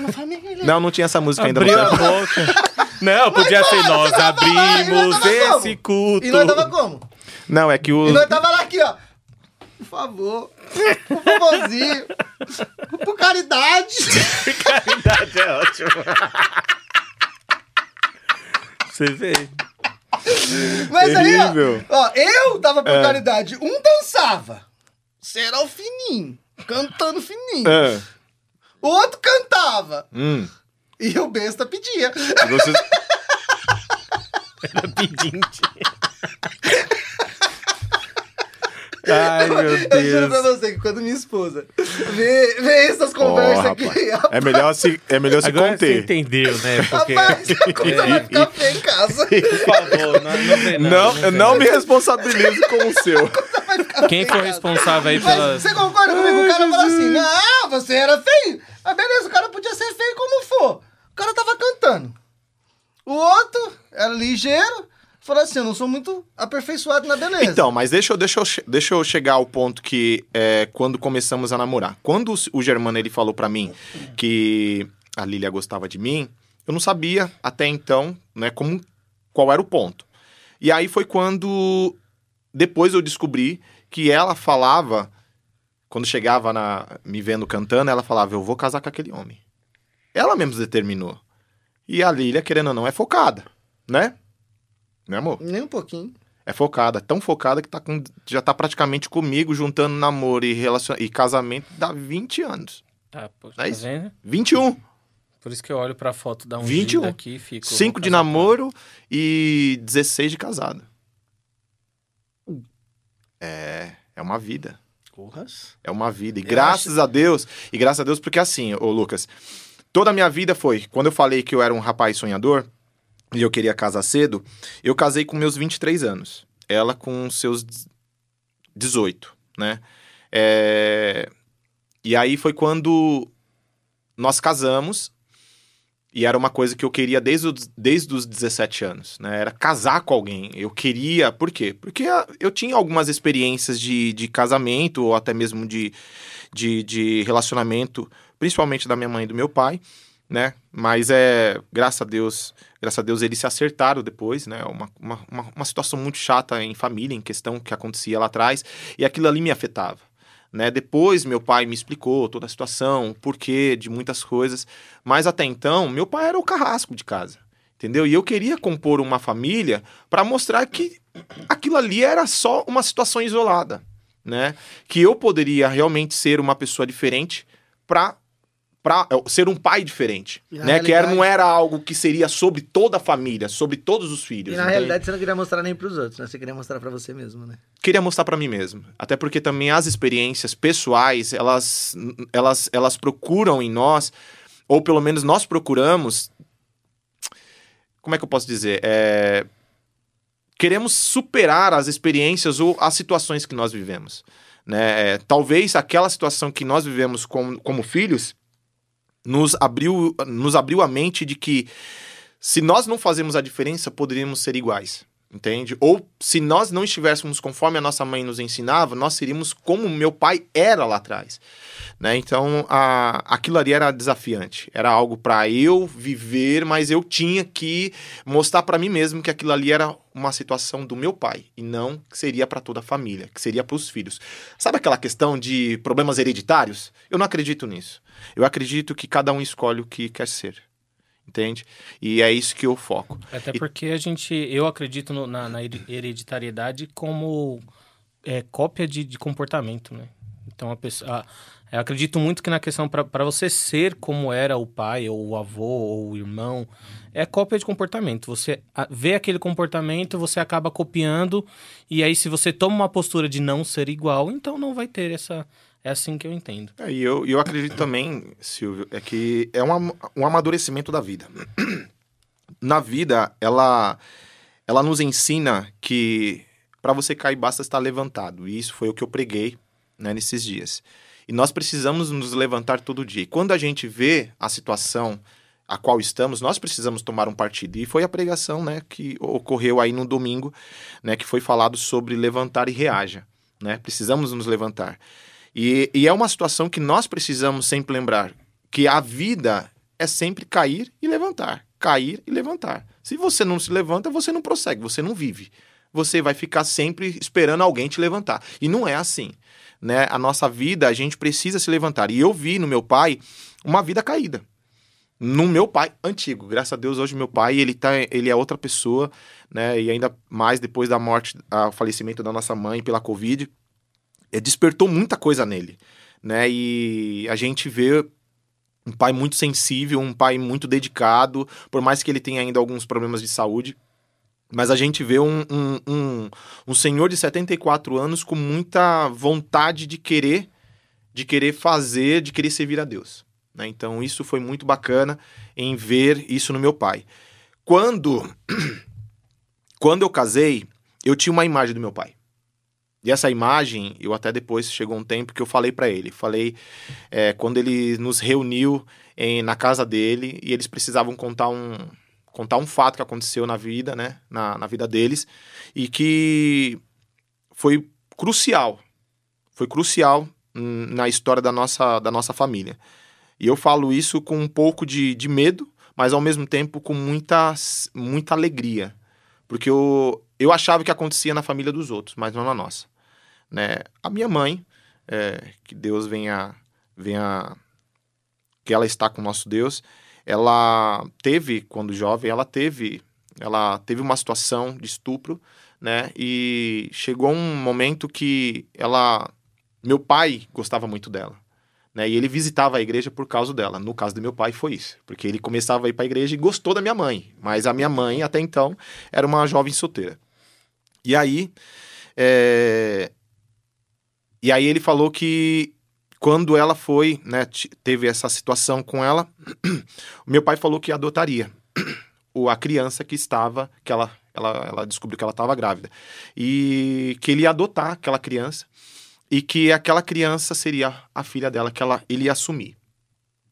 uma família. Não, não tinha essa música ainda. Abriu a tempo. boca. Não, podia ser nós você abrimos esse como? culto. E nós tava como? Não, é que o. E nós tava lá aqui, ó. Por favor. Por favorzinho. Por caridade. Caridade é ótimo. Você vê. Mas Terrível. aí, ó, ó, eu tava por É. caridade. Um dançava. Você era o fininho. Cantando fininho. Ah, O outro cantava. hum. E o besta pedia. Vocês- Era pedinte. Ai, meu Eu juro pra Deus. você que quando minha esposa vê, vê essas conversas Ó, aqui, rapaz. É melhor se, é melhor se Agora você conter. entendeu, né? Porque, rapaz, a coisa vai ficar feia em casa. por favor, não, não, Não, não, eu não me responsabilizo com o seu. Quem for responsável aí Mas pelas... você concorda comigo? O cara fala assim, não, você era feio. Ah, beleza, o cara podia ser feio como for. O cara tava cantando. O outro era ligeiro, falou assim, eu não sou muito aperfeiçoado na beleza. Então, mas deixa eu, deixa eu, deixa eu chegar ao ponto que é, quando começamos a namorar. Quando o- Germano ele falou pra mim que a Lília gostava de mim, eu não sabia até então, né, como qual era o ponto. E aí foi quando depois eu descobri que ela falava quando chegava na me vendo cantando, ela falava: "Eu vou casar com aquele homem". Ela mesmo determinou. E a Lília, querendo ou não, é focada, né? Né, amor? Nem um pouquinho. É focada, tão focada que tá com, já tá praticamente comigo, juntando namoro e, relacion... e casamento dá 20 anos. Tá, pô, É tá isso? vendo? 21. Por isso que eu olho pra foto da 21. ungida aqui e fico... 5 vou de namoro e 16 de casado. É, é uma vida. Porras. É uma vida. E Eu graças a Deus, e graças a Deus, porque assim, ô Lucas, toda a minha vida foi, quando eu falei que eu era um rapaz sonhador e eu queria casar cedo, eu casei com meus 23 anos. Ela com seus 18, né? É, E aí foi quando nós casamos e era uma coisa que eu queria desde os, desde os 17 anos, né? Era casar com alguém. Eu queria... Por quê? Porque eu tinha algumas experiências de, de casamento ou até mesmo de, de, de relacionamento, principalmente da minha mãe e do meu pai, né? Mas é... Graças a Deus... Graças a Deus eles se acertaram depois, né? Uma, uma, uma, situação muito chata em família, em questão que acontecia lá atrás. E aquilo ali me afetava. Né? Depois meu pai me explicou toda a situação, o porquê de muitas coisas, mas até então meu pai era o carrasco de casa, entendeu? E eu queria compor uma família para mostrar que aquilo ali era só uma situação isolada, né? Que eu poderia realmente ser uma pessoa diferente para para ser um pai diferente, E né? Que era, não era algo que seria sobre toda a família, sobre todos os filhos. E na entende? realidade você não queria mostrar nem pros outros, né? Você queria mostrar pra você mesmo, né? queria mostrar pra mim mesmo. Até porque também as experiências pessoais, elas, elas, elas procuram em nós, ou pelo menos nós procuramos. Como é que eu posso dizer? É, queremos superar as experiências ou as situações que nós vivemos. Né? É, talvez aquela situação que nós vivemos como, como filhos nos abriu, nos abriu a mente de que se nós não fazemos a diferença, poderíamos ser iguais. Entende? Ou se nós não estivéssemos conforme a nossa mãe nos ensinava, nós seríamos como meu pai era lá atrás. Né? Então, a, aquilo ali era desafiante. Era algo para eu viver, mas eu tinha que mostrar para mim mesmo que aquilo ali era uma situação do meu pai e não que seria para toda a família, que seria para os filhos. Sabe aquela questão de problemas hereditários? Eu não acredito nisso. Eu acredito que cada um escolhe o que quer ser. Entende? E é isso que eu foco. Até porque a gente, eu acredito no- na, na hereditariedade como é, cópia de, de comportamento, né? Então a pessoa, a- eu acredito muito que na questão para você ser como era o pai ou o avô ou o irmão é cópia de comportamento. Você vê aquele comportamento, você acaba copiando e aí se você toma uma postura de não ser igual, então não vai ter essa é assim que eu entendo. É, e eu, eu acredito também, Silvio, é que é um, um amadurecimento da vida. Na vida, ela, ela nos ensina que para você cair basta estar levantado. E isso foi o que eu preguei né, nesses dias. E nós precisamos nos levantar todo dia. E quando a gente vê a situação a qual estamos, nós precisamos tomar um partido. E foi a pregação né, que ocorreu aí no domingo, né, que foi falado sobre levantar e reaja. Né? Precisamos nos levantar. E, e é uma situação que nós precisamos sempre lembrar que a vida é sempre cair e levantar, cair e levantar. Se você não se levanta, você não prossegue, você não vive. Você vai ficar sempre esperando alguém te levantar. E não é assim. Né? A nossa vida, a gente precisa se levantar. E eu vi no meu pai uma vida caída. No meu pai antigo, graças a Deus hoje meu pai ele tá, ele é outra pessoa, né? E ainda mais depois da morte, o falecimento da nossa mãe pela covid, despertou muita coisa nele, né? E a gente vê um pai muito sensível, um pai muito dedicado, por mais que ele tenha ainda alguns problemas de saúde, mas a gente vê um, um, um, um, um senhor de 74 anos com muita vontade de querer, de querer fazer, de querer servir a Deus. Né? Então isso foi muito bacana em ver isso no meu pai. Quando, quando eu casei, eu tinha uma imagem do meu pai. E essa imagem, eu até depois chegou um tempo que eu falei para ele. Falei é, quando ele nos reuniu em, na casa dele e eles precisavam contar um, contar um fato que aconteceu na vida, né? Na, na vida deles e que foi crucial. Foi crucial na história da nossa, da nossa família. E eu falo isso com um pouco de, de medo, mas ao mesmo tempo com muita, muita alegria. Porque eu, eu achava que acontecia na família dos outros, mas não na nossa. Né? A minha mãe, é, que Deus venha, venha. que ela está com o nosso Deus, ela teve, quando jovem, ela teve, ela teve uma situação de estupro, né? E chegou um momento que ela. Meu pai gostava muito dela. Né? E ele visitava a igreja por causa dela. No caso do meu pai foi isso, porque ele começava a ir para a igreja e gostou da minha mãe, mas a minha mãe até então era uma jovem solteira. E aí, é... e aí ele falou que quando ela foi, né, teve essa situação com ela, meu pai falou que adotaria a criança que estava, que ela, ela, ela descobriu que ela estava grávida e que ele ia adotar aquela criança e que aquela criança seria a filha dela que ela, ele ia assumir.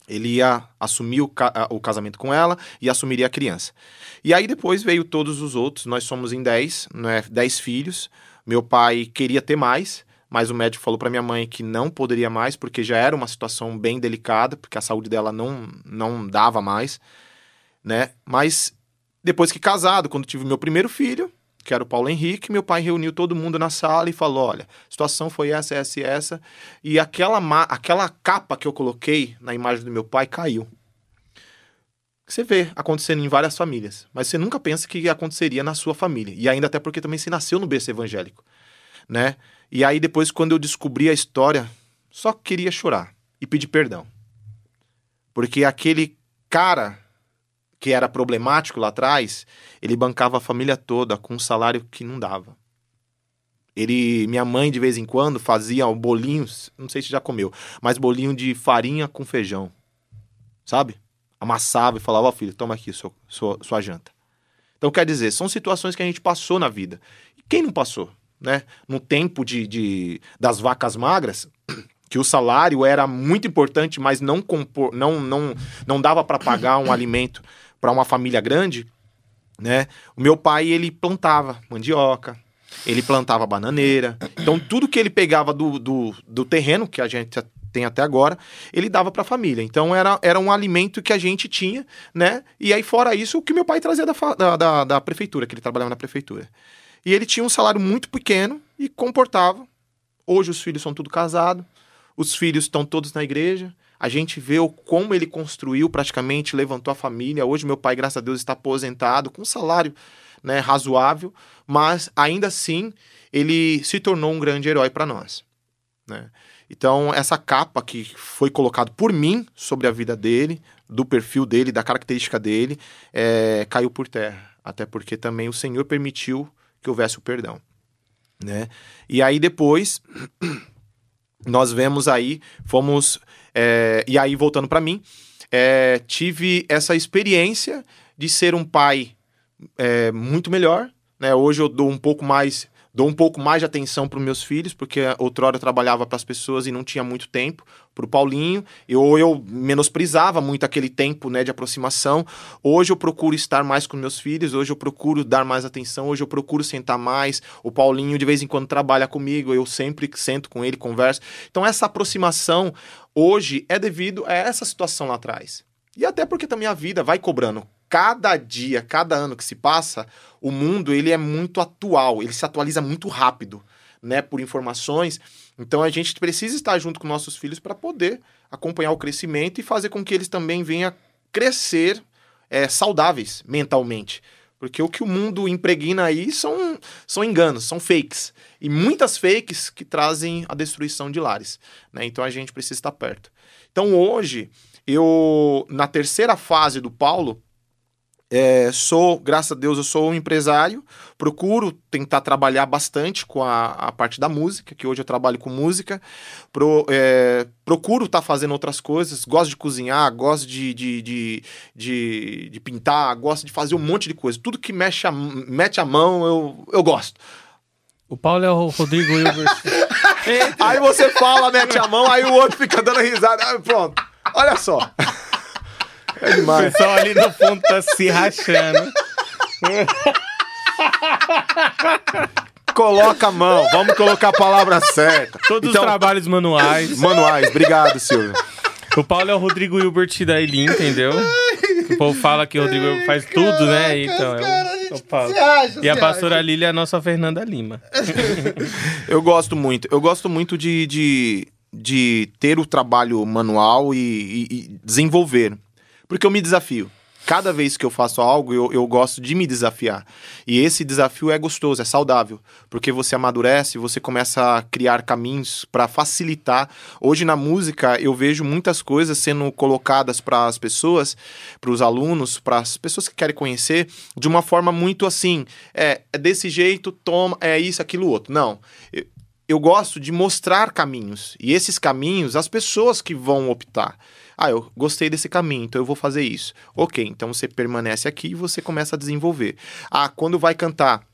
Ele ia assumir o, ca o casamento com ela e assumiria a criança. E aí depois veio todos os outros, nós somos em 10, né, 10 filhos. Meu pai queria ter mais, mas o médico falou para minha mãe que não poderia mais, porque já era uma situação bem delicada, porque a saúde dela não, não dava mais, né? Mas depois que casado, quando tive meu primeiro filho, que era o Paulo Henrique, meu pai reuniu todo mundo na sala e falou: olha, a situação foi essa, essa e essa. E aquela, aquela capa que eu coloquei na imagem do meu pai caiu. Você vê acontecendo em várias famílias, mas você nunca pensa que aconteceria na sua família. E ainda até porque também se nasceu no berço evangélico, né? E aí depois quando eu descobri a história, só queria chorar e pedir perdão. Porque aquele cara que era problemático lá atrás, ele bancava a família toda com um salário que não dava. Ele, minha mãe de vez em quando fazia bolinhos, não sei se já comeu, mas bolinho de farinha com feijão, sabe? Amassava e falava, ó oh, filho, toma aqui sua, sua, sua janta. Então quer dizer, são situações que a gente passou na vida. E quem não passou, né? No tempo de, de das vacas magras, que o salário era muito importante, mas não compor, não não não dava para pagar um alimento para uma família grande, né? O meu pai, ele plantava mandioca, ele plantava bananeira. Então, tudo que ele pegava do, do, do terreno, que a gente tem até agora, ele dava para a família. Então, era, era um alimento que a gente tinha, né? E aí, fora isso, o que meu pai trazia da, da, da prefeitura, que ele trabalhava na prefeitura. E ele tinha um salário muito pequeno e comportava. Hoje, os filhos são tudo casados, os filhos estão todos na igreja. A gente vê como ele construiu praticamente, levantou a família. Hoje meu pai, graças a Deus, está aposentado com um salário né, razoável, mas ainda assim ele se tornou um grande herói para nós. Né? Então, essa capa que foi colocado por mim sobre a vida dele, do perfil dele, da característica dele, é, caiu por terra. Até porque também o Senhor permitiu que houvesse o perdão. Né? E aí depois, nós vemos aí, fomos é, e aí, voltando para mim, é, tive essa experiência de ser um pai é, muito melhor. Né? Hoje eu dou um pouco mais dou um pouco mais de atenção para os meus filhos, porque outrora eu trabalhava para as pessoas e não tinha muito tempo. Para o Paulinho, eu, eu menosprezava muito aquele tempo né, de aproximação. Hoje eu procuro estar mais com meus filhos, hoje eu procuro dar mais atenção, hoje eu procuro sentar mais. O Paulinho de vez em quando trabalha comigo, eu sempre sento com ele, converso. Então essa aproximação hoje é devido a essa situação lá atrás. E até porque também a vida vai cobrando cada dia, cada ano que se passa, o mundo ele é muito atual, ele se atualiza muito rápido, né, por informações. Então a gente precisa estar junto com nossos filhos para poder acompanhar o crescimento e fazer com que eles também venham crescer é, saudáveis mentalmente. Porque o que o mundo impregna aí são, são enganos, são fakes. E muitas fakes que trazem a destruição de lares. Né? Então a gente precisa estar perto. Então hoje, eu, na terceira fase do Paulo, É, sou, graças a Deus, eu sou um empresário. Procuro tentar trabalhar bastante com a, a parte da música, que hoje eu trabalho com música. Pro, é, procuro estar fazendo outras coisas. Gosto de cozinhar, gosto de, de, de, de, de pintar, gosto de fazer um monte de coisa. Tudo que mexe a, mete a mão, eu, eu gosto. O Paulo é o Rodrigo Hilbert. Aí você fala, mete a mão, aí o outro fica dando risada. Pronto. Olha só. É o demais. pessoal ali no fundo tá se rachando. Coloca a mão. Vamos colocar a palavra certa. Todos Então, os trabalhos manuais. Manuais. Obrigado, Silvio. O Paulo é o Rodrigo Hilbert da Eli, entendeu? O povo fala que o Rodrigo Hilbert faz tudo, né? Então, Caraca, é cara, a o, o Paulo. acha, E a pastora acha. Lília é a nossa Fernanda Lima. Eu gosto muito. Eu gosto muito de, de, de ter o trabalho manual e, e- e desenvolver. Porque eu me desafio. Cada vez que eu faço algo, eu, eu gosto de me desafiar. E esse desafio é gostoso, é saudável. Porque você amadurece, você começa a criar caminhos para facilitar. Hoje na música, eu vejo muitas coisas sendo colocadas para as pessoas, para os alunos, para as pessoas que querem conhecer, de uma forma muito assim: é, é desse jeito, toma, é isso, aquilo, outro. Não. Eu, eu gosto de mostrar caminhos. E esses caminhos, as pessoas que vão optar. Ah, eu gostei desse caminho, então eu vou fazer isso. Ok, então você permanece aqui e você começa a desenvolver. Ah, quando vai cantar,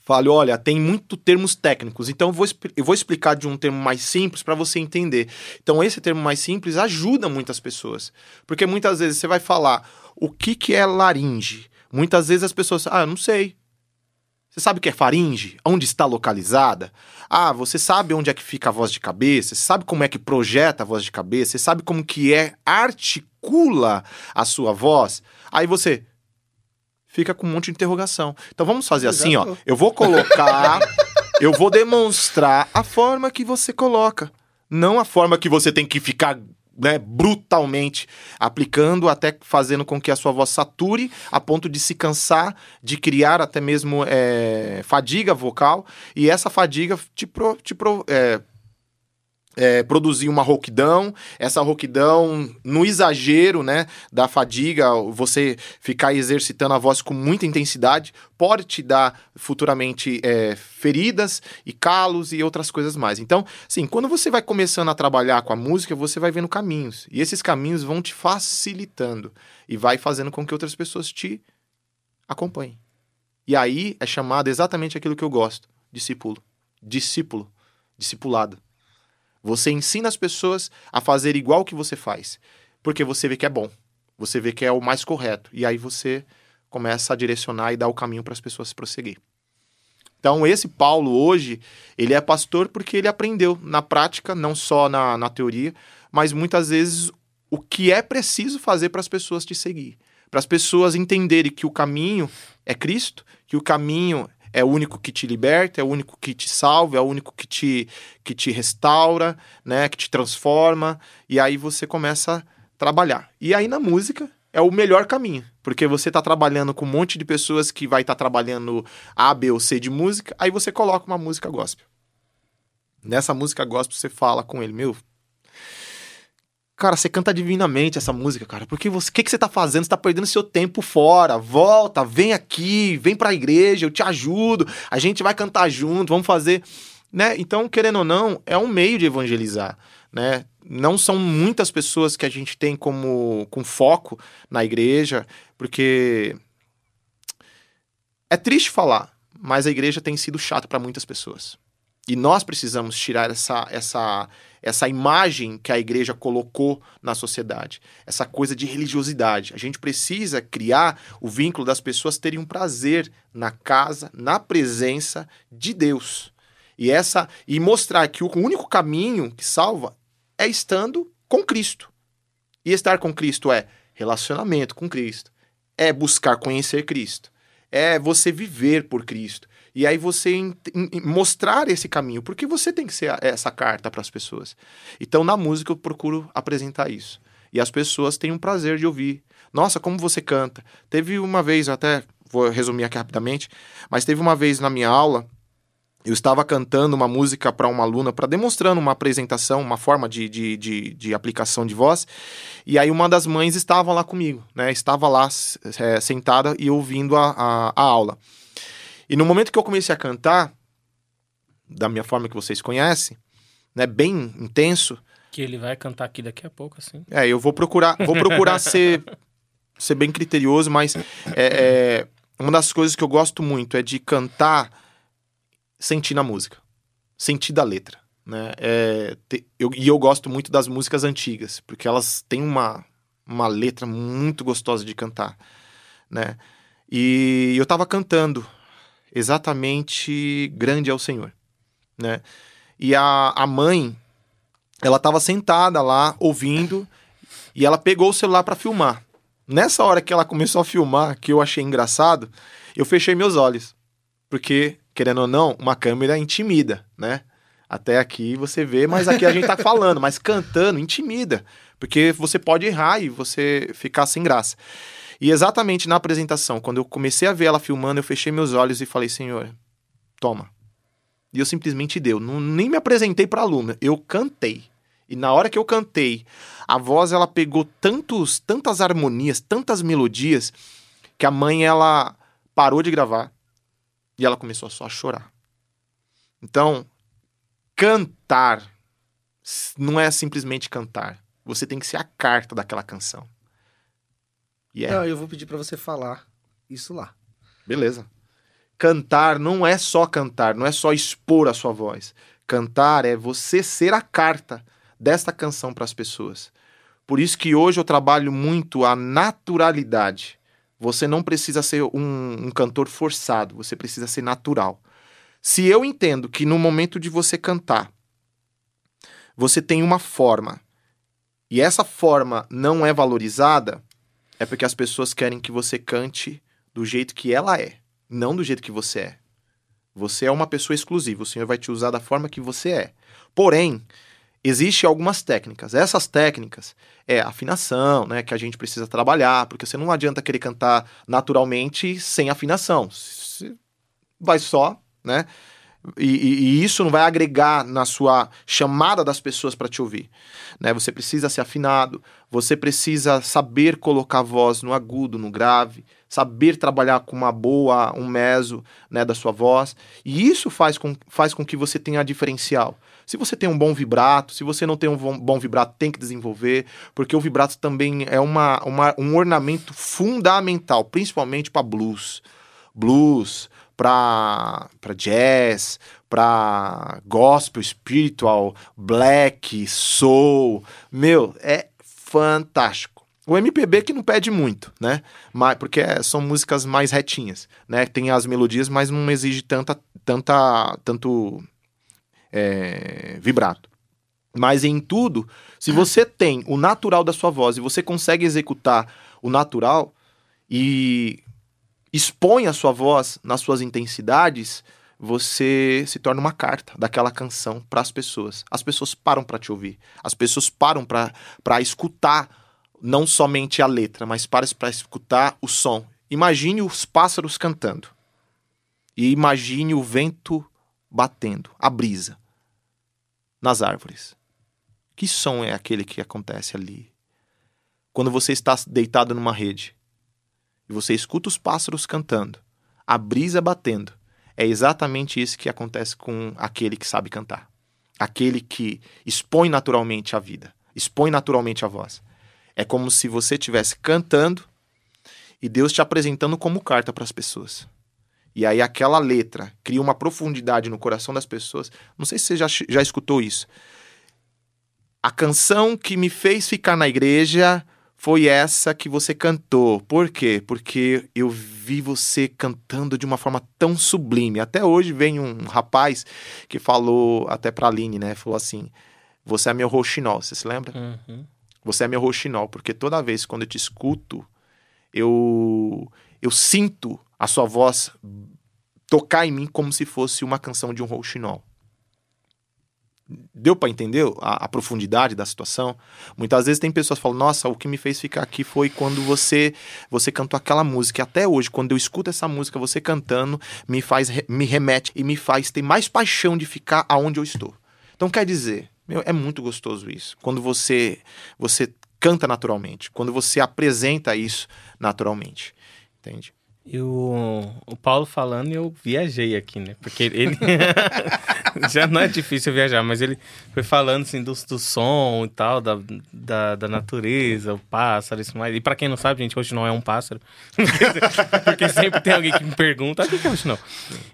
fale, olha, tem muito termos técnicos, então eu vou, eu vou explicar de um termo mais simples para você entender. Então esse termo mais simples ajuda muitas pessoas, porque muitas vezes você vai falar o que, que é laringe. Muitas vezes as pessoas, ah, eu não sei. Você sabe o que é faringe? Onde está localizada? Ah, você sabe onde é que fica a voz de cabeça? Você sabe como é que projeta a voz de cabeça? Você sabe como que é articula a sua voz? Aí você fica com um monte de interrogação. Então vamos fazer assim, ó. Exato. Eu vou colocar, eu vou demonstrar a forma que você coloca, não a forma que você tem que ficar né, brutalmente aplicando, até fazendo com que a sua voz sature a ponto de se cansar, de criar até mesmo é, fadiga vocal, e essa fadiga te, pro, te pro- é, é, produzir uma rouquidão, essa rouquidão no exagero, né, da fadiga, você ficar exercitando a voz com muita intensidade, pode te dar futuramente é, feridas e calos e outras coisas mais. Então, sim, quando você vai começando a trabalhar com a música, você vai vendo caminhos, e esses caminhos vão te facilitando e vai fazendo com que outras pessoas te acompanhem. E aí é chamado exatamente aquilo que eu gosto, discípulo, discípulo, discipulado. Você ensina as pessoas a fazer igual que você faz, porque você vê que é bom, você vê que é o mais correto, e aí você começa a direcionar e dar o caminho para as pessoas prosseguir. Então, esse Paulo hoje, ele é pastor porque ele aprendeu na prática, não só na, na teoria, mas muitas vezes o que é preciso fazer para as pessoas te seguir. Para as pessoas entenderem que o caminho é Cristo, que o caminho é o único que te liberta, é o único que te salva, é o único que te, que te restaura, né, que te transforma, e aí você começa a trabalhar. E aí na música é o melhor caminho, porque você está trabalhando com um monte de pessoas que vai estar trabalhando A, B ou C de música, aí você coloca uma música gospel. Nessa música gospel você fala com ele, meu, Cara, você canta divinamente essa música, cara. Porque o que, que você tá fazendo? Você tá perdendo seu tempo fora. Volta, vem aqui, vem pra igreja, eu te ajudo. A gente vai cantar junto, vamos fazer, né? Então, querendo ou não, é um meio de evangelizar, né? Não são muitas pessoas que a gente tem como com foco na igreja, porque é triste falar, mas a igreja tem sido chata para muitas pessoas. E nós precisamos tirar essa, essa, essa imagem que a igreja colocou na sociedade, essa coisa de religiosidade. A gente precisa criar o vínculo das pessoas terem um prazer na casa, na presença de Deus. E essa e mostrar que o único caminho que salva é estando com Cristo. E estar com Cristo é relacionamento com Cristo, é buscar conhecer Cristo, é você viver por Cristo. E aí você in- in- mostrar esse caminho, porque você tem que ser a- essa carta para as pessoas. Então na música eu procuro apresentar isso. E as pessoas têm um prazer de ouvir. Nossa, como você canta. Teve uma vez, até vou resumir aqui rapidamente, mas teve uma vez na minha aula eu estava cantando uma música para uma aluna, para demonstrando uma apresentação, uma forma de, de, de, de, aplicação de voz. E aí uma das mães estava lá comigo, né? Estava lá é, sentada e ouvindo a, a, a, aula. E no momento que eu comecei a cantar, da minha forma que vocês conhecem, né? Bem intenso. Que ele vai cantar aqui daqui a pouco, assim. É, eu vou procurar, vou procurar ser, ser bem criterioso, mas é, é, uma das coisas que eu gosto muito é de cantar sentir na música, sentir da letra. Né? É, te, eu, e eu gosto muito das músicas antigas, porque elas têm uma, uma letra muito gostosa de cantar. Né? E eu estava cantando exatamente Grande é o Senhor. Né? E a, a mãe, ela estava sentada lá ouvindo e ela pegou o celular para filmar. Nessa hora que ela começou a filmar, que eu achei engraçado, eu fechei meus olhos. Porque querendo ou não, uma câmera intimida, né? Até aqui você vê, mas aqui a gente tá falando, mas cantando intimida, porque você pode errar e você ficar sem graça. E exatamente na apresentação, quando eu comecei a ver ela filmando, eu fechei meus olhos e falei: Senhor, toma. E eu simplesmente deu. Não, nem me apresentei para aluna, eu cantei. E na hora que eu cantei, a voz ela pegou tantos, tantas harmonias, tantas melodias, que a mãe ela parou de gravar, e ela começou só a chorar. Então, cantar não é simplesmente cantar. Você tem que ser a carta daquela canção. É. Não, eu vou pedir para você falar isso lá. Beleza. Cantar não é só cantar, não é só expor a sua voz. Cantar é você ser a carta desta canção para as pessoas. Por isso que hoje eu trabalho muito a naturalidade. Você não precisa ser um, um cantor forçado, você precisa ser natural. Se eu entendo que no momento de você cantar, você tem uma forma e essa forma não é valorizada, é porque as pessoas querem que você cante do jeito que ela é, não do jeito que você é. Você é uma pessoa exclusiva, o Senhor vai te usar da forma que você é. Porém, Existem algumas técnicas. Essas técnicas é afinação, né, que a gente precisa trabalhar, porque você não adianta querer cantar naturalmente sem afinação. Você vai só, né? E, e, e, isso não vai agregar na sua chamada das pessoas para te ouvir. Né? Você precisa ser afinado, você precisa saber colocar a voz no agudo, no grave, saber trabalhar com uma boa, um meso né, da sua voz. E isso faz com, faz com que você tenha diferencial. Se você tem um bom vibrato, se você não tem um bom vibrato, tem que desenvolver, porque o vibrato também é uma, uma um ornamento fundamental, principalmente para blues. Blues, para jazz, para gospel, spiritual, black, soul. Meu, é fantástico. O MPB que não pede muito, né? Mas, porque é, são músicas mais retinhas, né? Tem as melodias, mas não exige tanta, tanta, tanto é, vibrato. Mas em tudo, se você tem o natural da sua voz e você consegue executar o natural e expõe a sua voz nas suas intensidades, você se torna uma carta daquela canção para as pessoas. As pessoas param para te ouvir. As pessoas param para escutar não somente a letra, mas param para escutar o som. Imagine os pássaros cantando. E imagine o vento batendo, a brisa nas árvores. Que som é aquele que acontece ali? Quando você está deitado numa rede você escuta os pássaros cantando, a brisa batendo, é exatamente isso que acontece com aquele que sabe cantar. Aquele que expõe naturalmente a vida, expõe naturalmente a voz. É como se você estivesse cantando e Deus te apresentando como carta para as pessoas. E aí aquela letra cria uma profundidade no coração das pessoas. Não sei se você já, já escutou isso. A canção que me fez ficar na igreja foi essa que você cantou. Por quê? Porque eu vi você cantando de uma forma tão sublime. Até hoje vem um rapaz que falou até pra Aline, né? Falou assim: Você é meu roxinol. Você se lembra? Uhum. Você é meu roxinol, porque toda vez quando eu te escuto, eu eu sinto a sua voz tocar em mim como se fosse uma canção de um rouxinol. Deu para entender a, a, profundidade da situação? Muitas vezes tem pessoas que falam: "Nossa, o que me fez ficar aqui foi quando você você cantou aquela música". E até hoje, quando eu escuto essa música, você cantando, me faz me remete e me faz ter mais paixão de ficar aonde eu estou. Então quer dizer, meu, é muito gostoso isso. Quando você você canta naturalmente, quando você apresenta isso naturalmente, entende? E o, o Paulo falando, eu viajei aqui, né? Porque ele. já não é difícil viajar, mas ele foi falando assim do, do som e tal, da, da, da natureza, o pássaro, isso mais. E pra quem não sabe, gente, hoje não é um pássaro. Porque sempre tem alguém que me pergunta, o que é hoje não?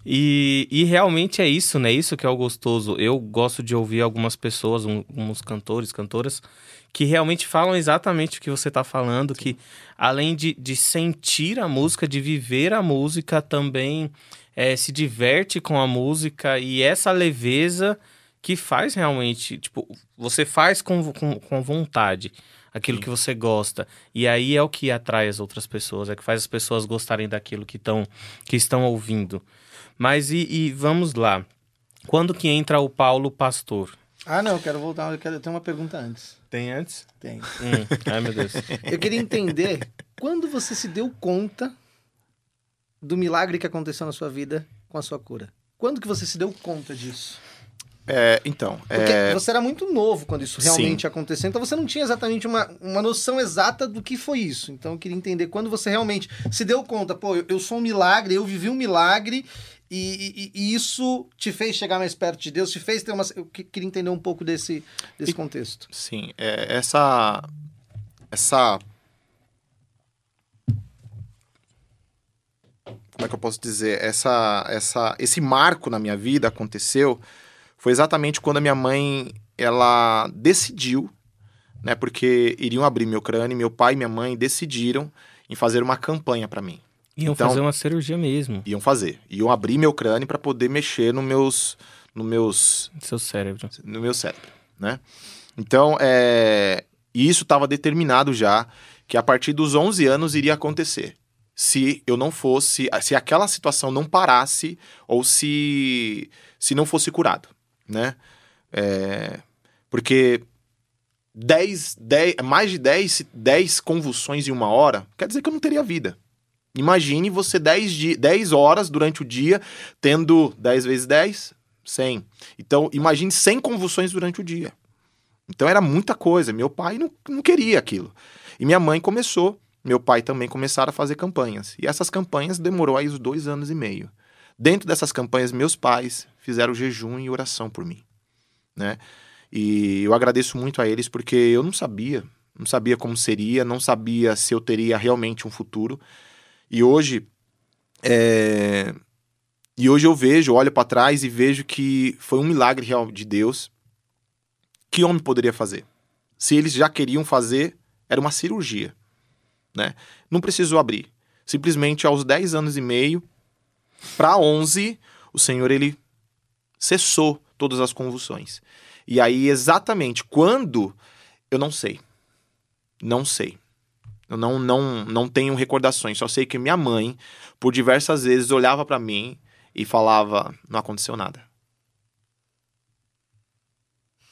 E, e realmente é isso, né? Isso que é o gostoso. Eu gosto de ouvir algumas pessoas, um, alguns cantores, cantoras, que realmente falam exatamente o que você está falando, que além de, de sentir a música, de viver a música, também é, se diverte com a música e essa leveza que faz realmente, tipo, você faz com, com, com vontade aquilo Sim. que você gosta. E aí é o que atrai as outras pessoas, é que faz as pessoas gostarem daquilo que, tão, que estão ouvindo. Mas e, e vamos lá. Quando que entra o Paulo Pastor? Ah, não, eu quero voltar, eu quero ter uma pergunta antes. Tem antes? Tem. Hum. Ai, meu Deus. Eu queria entender quando você se deu conta do milagre que aconteceu na sua vida com a sua cura. Quando que você se deu conta disso? É, então. Porque é... você era muito novo quando isso realmente Sim. aconteceu, então você não tinha exatamente uma, uma noção exata do que foi isso. Então eu queria entender quando você realmente se deu conta, pô, eu, eu sou um milagre, eu vivi um milagre e, e, e, isso te fez chegar mais perto de Deus, te fez ter uma. Eu queria entender um pouco desse, desse contexto. Sim, é, essa. Essa. Como é que eu posso dizer? Essa, essa, esse marco na minha vida aconteceu foi exatamente quando a minha mãe ela decidiu, né? Porque iriam abrir meu crânio, meu pai e minha mãe decidiram em fazer uma campanha para mim. Iam então, fazer uma cirurgia mesmo. Iam fazer. Iam abrir meu crânio para poder mexer no meus. No meus. Seu cérebro. No meu cérebro, né? Então, é. Isso estava determinado já que a partir dos 11 anos iria acontecer. Se eu não fosse. Se aquela situação não parasse ou se. Se não fosse curado, né? É, porque 10, 10, mais de 10, 10 convulsões em uma hora quer dizer que eu não teria vida. Imagine você 10, 10 horas durante o dia, tendo 10 vezes 10, 100. Então, imagine 100 convulsões durante o dia. Então, era muita coisa. Meu pai não, não queria aquilo. E minha mãe começou, meu pai também começaram a fazer campanhas. E essas campanhas demorou aí os dois anos e meio. Dentro dessas campanhas, meus pais fizeram jejum e oração por mim, né? E eu agradeço muito a eles porque eu não sabia, não sabia como seria, não sabia se eu teria realmente um futuro. E hoje, é... e hoje eu vejo, olho para trás e vejo que foi um milagre real de Deus. Que homem poderia fazer? Se eles já queriam fazer, era uma cirurgia, né? Não precisou abrir. Simplesmente aos 10 anos e meio para 11, o Senhor ele cessou todas as convulsões. E aí exatamente quando eu não sei. Não sei. Eu não, não, não tenho recordações. Só sei que minha mãe, por diversas vezes, olhava para mim e falava: Não aconteceu nada.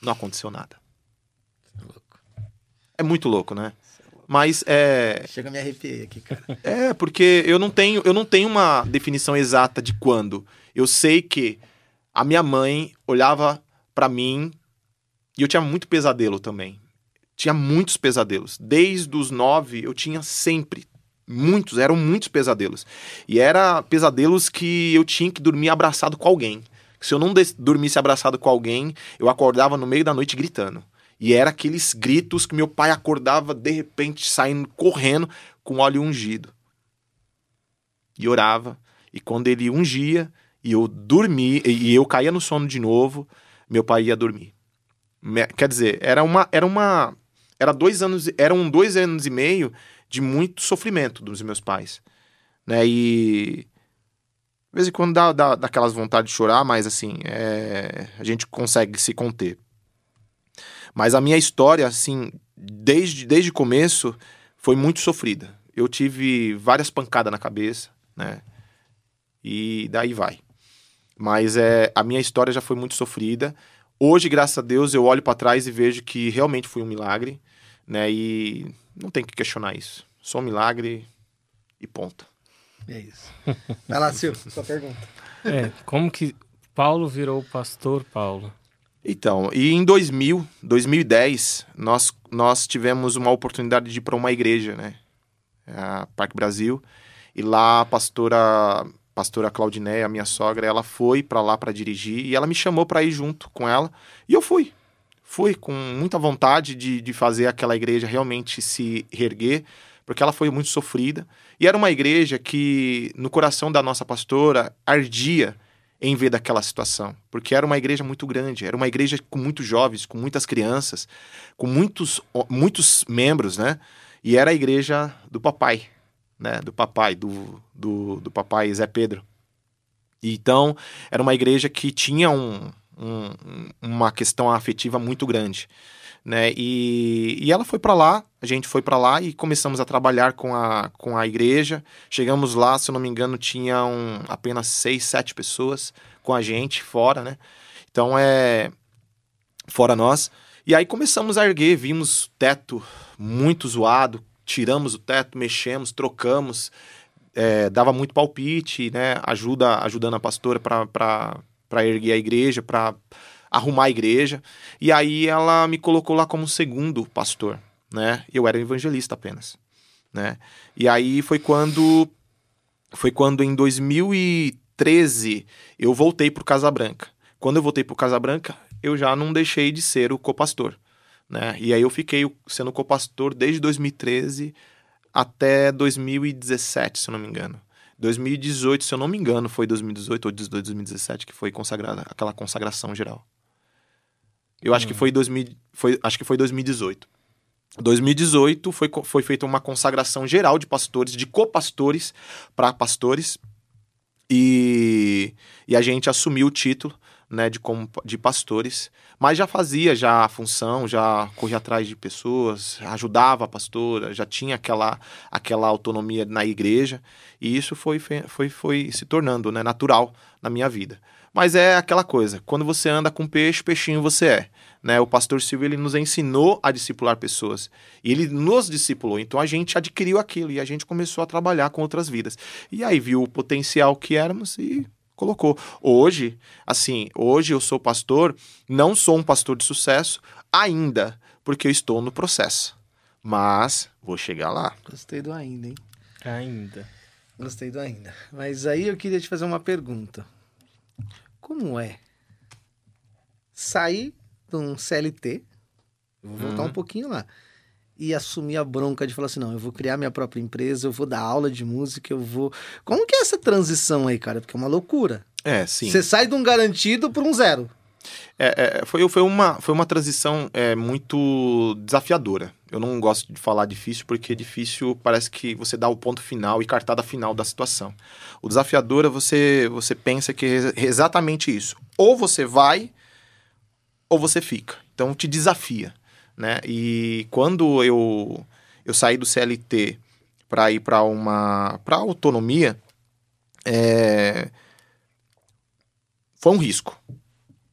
Não aconteceu nada. É muito louco, né? Mas é. Chega a me arrepiar aqui, cara. É, porque eu não tenho, eu não tenho uma definição exata de quando. Eu sei que a minha mãe olhava para mim e eu tinha muito pesadelo também tinha muitos pesadelos. Desde os nove, eu tinha sempre. Muitos, eram muitos pesadelos. E era pesadelos que eu tinha que dormir abraçado com alguém. Se eu não dormisse abraçado com alguém, eu acordava no meio da noite gritando. E era aqueles gritos que meu pai acordava de repente saindo correndo com óleo ungido. E orava. E quando ele ungia e eu dormia e eu caía no sono de novo, meu pai ia dormir. Quer dizer, era uma era uma era dois anos, eram dois anos e meio de muito sofrimento dos meus pais, né? E de vez em quando dá, dá, dá aquelas vontades de chorar, mas assim, é, a gente consegue se conter. Mas a minha história, assim, desde, desde o começo, foi muito sofrida. Eu tive várias pancadas na cabeça, né? E daí vai. Mas é, a minha história já foi muito sofrida. Hoje, graças a Deus, eu olho para trás e vejo que realmente foi um milagre, né? E não tem que questionar isso. Só um milagre e ponto. É isso. Vai lá, Sil, sua pergunta. É, como que Paulo virou pastor Paulo? Então, e em 2000, 2010, nós, nós tivemos uma oportunidade de ir para uma igreja, né? A Parque Brasil. E lá a pastora, pastora Claudineia, a minha sogra, ela foi para lá para dirigir e ela me chamou para ir junto com ela. E eu fui. Fui com muita vontade de, de fazer aquela igreja realmente se reerguer, porque ela foi muito sofrida. E era uma igreja que, no coração da nossa pastora, ardia em ver daquela situação, porque era uma igreja muito grande, era uma igreja com muitos jovens, com muitas crianças, com muitos, muitos membros, né? E era a igreja do papai, né? Do papai, do, do, do papai Zé Pedro. Então, era uma igreja que tinha um, um, uma questão afetiva muito grande. Né? E, e ela foi para lá, a gente foi para lá e começamos a trabalhar com a, com a igreja. Chegamos lá, se eu não me engano, tinham apenas seis, sete pessoas com a gente fora, né? Então é fora nós. E aí começamos a erguer, vimos teto muito zoado, tiramos o teto, mexemos, trocamos, é, dava muito palpite, né? Ajuda, ajudando a pastora para erguer a igreja, para arrumar a igreja. E aí ela me colocou lá como segundo pastor, né? Eu era evangelista apenas, né? E aí foi quando foi quando em 2013 eu voltei para Casa Branca. Quando eu voltei para Casa Branca, eu já não deixei de ser o copastor, né? E aí eu fiquei sendo copastor desde 2013 até 2017, se eu não me engano. 2018, se eu não me engano, foi 2018 ou 2017 que foi consagrada aquela consagração geral. Eu acho que foi 2000, foi, acho que foi 2018. 2018 foi, foi feita uma consagração geral de pastores, de copastores para pastores. E, e a gente assumiu o título né, de, como, de pastores, mas já fazia já a função, já corria atrás de pessoas, ajudava a pastora, já tinha aquela, aquela autonomia na igreja, e isso foi, foi, foi se tornando né, natural na minha vida. Mas é aquela coisa, quando você anda com peixe, peixinho você é. Né? O pastor Silvio ele nos ensinou a discipular pessoas. E ele nos discipulou. Então a gente adquiriu aquilo e a gente começou a trabalhar com outras vidas. E aí viu o potencial que éramos e colocou. Hoje, assim, hoje eu sou pastor, não sou um pastor de sucesso ainda, porque eu estou no processo. Mas vou chegar lá. Gostei do ainda, hein? Ainda. Gostei do ainda. Mas aí eu queria te fazer uma pergunta. Como é sair de um CLT, vou voltar Uhum. um pouquinho lá, e assumir a bronca de falar assim, não, eu vou criar minha própria empresa, eu vou dar aula de música, eu vou... Como que é essa transição aí, cara? Porque é uma loucura. É, sim. Você sai de um garantido para um zero. É, é, foi, foi, uma, foi uma transição é, muito desafiadora. Eu não gosto de falar difícil, porque difícil parece que você dá o ponto final e cartada final da situação. O desafiador é você, você pensa que é exatamente isso. Ou você vai, ou você fica. Então te desafia. Né? E quando eu, eu saí do CLT para ir para uma para autonomia, é, foi um risco.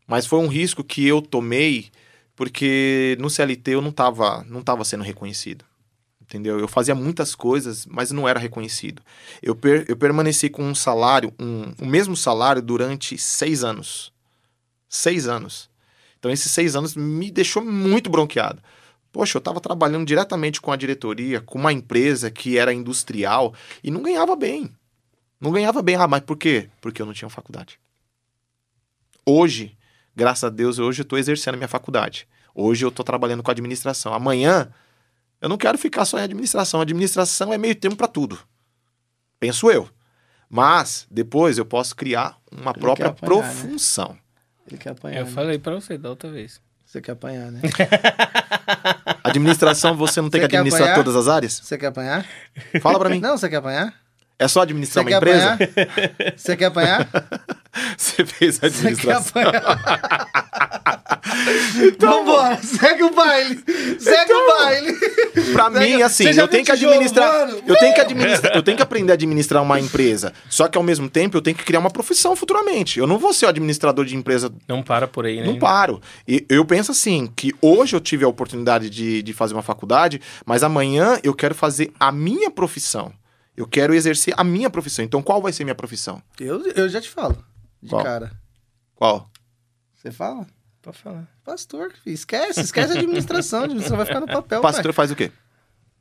Mas foi um risco que eu tomei porque no CLT eu não estava não tava sendo reconhecido. Entendeu? Eu fazia muitas coisas, mas não era reconhecido. Eu, per, eu permaneci com um salário, um, o mesmo salário durante seis anos. Seis anos. Então, esses seis anos me deixou muito bronqueado. Poxa, eu estava trabalhando diretamente com a diretoria, com uma empresa que era industrial e não ganhava bem. Não ganhava bem. Ah, mas por quê? Porque eu não tinha faculdade. Hoje, graças a Deus, hoje eu estou exercendo a minha faculdade. Hoje eu estou trabalhando com administração. Amanhã, eu não quero ficar só em administração. A administração é meio termo para tudo. Penso eu. Mas, depois, eu posso criar uma Ele própria apanhar, né? profissão. Ele quer apanhar, Eu né? falei pra você da outra vez. Você quer apanhar, né? Administração, você não tem Você que administrar apanhar? todas as áreas? Você quer apanhar? Fala para mim. Não, você quer apanhar? É só administrar Você uma empresa? apanhar? Você quer apanhar? Você fez a Você quer administração. apanhar? Vambora, segue o baile. Segue o baile. Pra Segue- mim, assim, eu tenho que administrar. Eu tenho que administrar, eu tenho que aprender a administrar uma empresa. Só que ao mesmo tempo eu tenho que criar uma profissão futuramente. Eu não vou ser o administrador de empresa Não para por aí, né? Não paro. E eu penso assim, que hoje eu tive a oportunidade de, de fazer uma faculdade, mas amanhã eu quero fazer a minha profissão. Eu quero exercer a minha profissão. Então, qual vai ser minha profissão? Eu, eu já te falo. De Qual? cara. Qual? Você fala? Pode falar. Pastor, filho. esquece, esquece a administração. A administração vai ficar no papel. Pastor pai. faz o quê?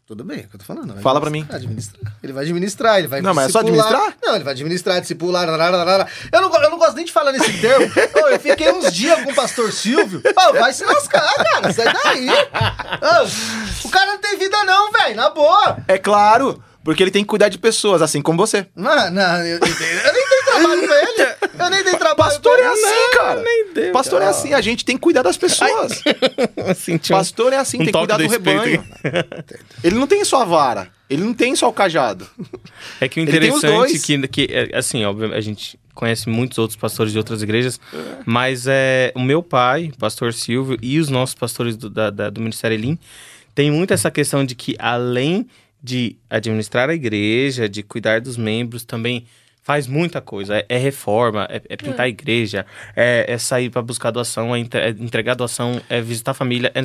Tudo bem, é o que eu tô falando. Fala pra administrar, Administrar. Ele vai administrar, ele vai Não, mas é só administrar? Não, ele vai administrar, discipular. rararara. Eu não, eu não gosto nem de falar nesse termo. Eu fiquei uns dias com o pastor Silvio. Vai se lascar, cara. Sai daí. O cara não tem vida, não, velho. Na boa. É claro, porque ele tem que cuidar de pessoas, assim como você. Não, não, eu, eu- eu nem dei trabalho pra ele. Eu nem dei trabalho Pastor pra é ele. assim, cara. nem deu. Pastor é assim, a gente tem que cuidar das pessoas. Pastor é assim, um tem que cuidar do, rebanho. Ele não tem só a vara, ele não tem só o cajado. É que o interessante dois. que, que é, assim, óbvio, a gente conhece muitos outros pastores de outras igrejas, mas é o meu pai, o pastor Silvio, e os nossos pastores do, da- da- do Ministério Elim, tem muito essa questão de que além de administrar a igreja, de cuidar dos membros, também faz muita coisa. É, é reforma, é, é pintar a igreja, é, é sair para buscar doação, é, entre- é entregar doação, é visitar a família. é.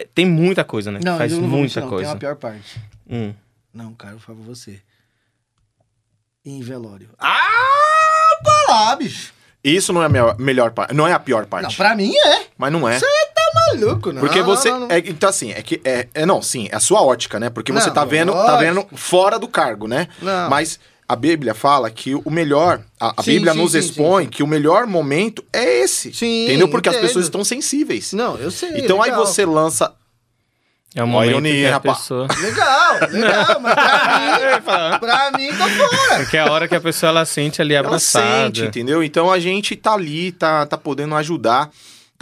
É, tem muita coisa, né? Não, faz eu não vou muita não. coisa. Tem uma pior parte. Hum. Não, cara, eu falo pra você. Em velório. Ah, pra lá, bicho. Isso não é a minha- melhor parte, não é a pior parte. Não, pra mim é. Mas não é. Você tá maluco, não. Porque não, você. não, não. É, então, assim, é que. É, é, não, sim, é a sua ótica, né? Porque você tá vendo, tá vendo fora do cargo, né? Não. Mas a Bíblia fala que o melhor. A, a Sim, Bíblia sim, nos sim, expõe sim, sim. que o melhor momento é esse. Sim, entendeu? Porque as entendo. pessoas estão sensíveis. Não, eu sei. então aí legal. você lança. É momento ironia, que rapaz. pessoa... Legal, legal, mas pra mim, pra mim, tô fora. Porque é a hora que a pessoa ela sente ali Ela abraçada. sente, entendeu? Então a gente tá ali, tá, tá podendo ajudar,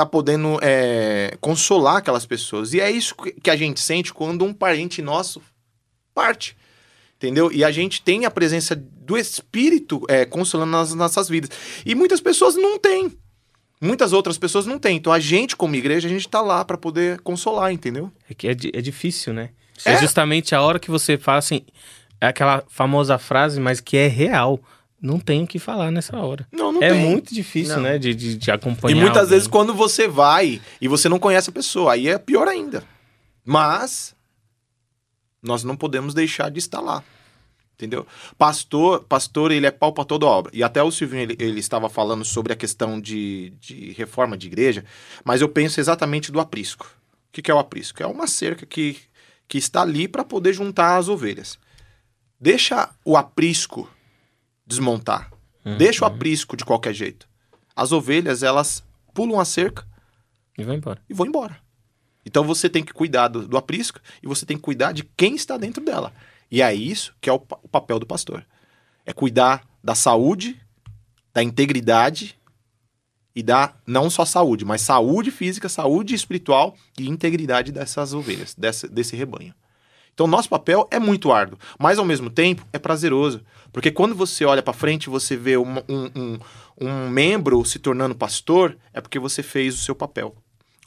tá podendo é, consolar aquelas pessoas. E é isso que- a gente sente quando um parente nosso parte. Entendeu? E a gente tem a presença do Espírito é, consolando nas nossas vidas. E muitas pessoas não têm. Muitas outras pessoas não têm. Então a gente, como igreja, a gente tá lá para poder consolar, entendeu? É que é, é difícil, né? É. É. justamente a hora que você fala assim, é aquela famosa frase, mas que é real. Não tem o que falar nessa hora. Não, não é tem. muito difícil, Não. né? De, de, de E acompanhar. muitas alguém. vezes quando você vai e você não conhece a pessoa, aí é pior ainda. Mas nós não podemos deixar de estar lá. Entendeu? Pastor, pastor, ele é pau para toda obra. E até o Silvinho, ele, ele estava falando sobre a questão de, de reforma de igreja, mas eu penso exatamente do aprisco. O que, que é o aprisco? É uma cerca que, que está ali para poder juntar as ovelhas. Deixa o aprisco desmontar. Deixa o aprisco de qualquer jeito. As ovelhas, elas pulam a cerca E vai embora. e vão embora. Então você tem que cuidar do, do aprisco e você tem que cuidar de quem está dentro dela. E é isso que é o, o papel do pastor. É cuidar da saúde, da integridade e da não só saúde, mas saúde física, saúde espiritual e integridade dessas ovelhas, dessa, desse rebanho. Então nosso papel é muito árduo, mas ao mesmo tempo é prazeroso. Porque quando você olha para frente e você vê uma- um, um, um membro se tornando pastor, é porque você fez o seu papel.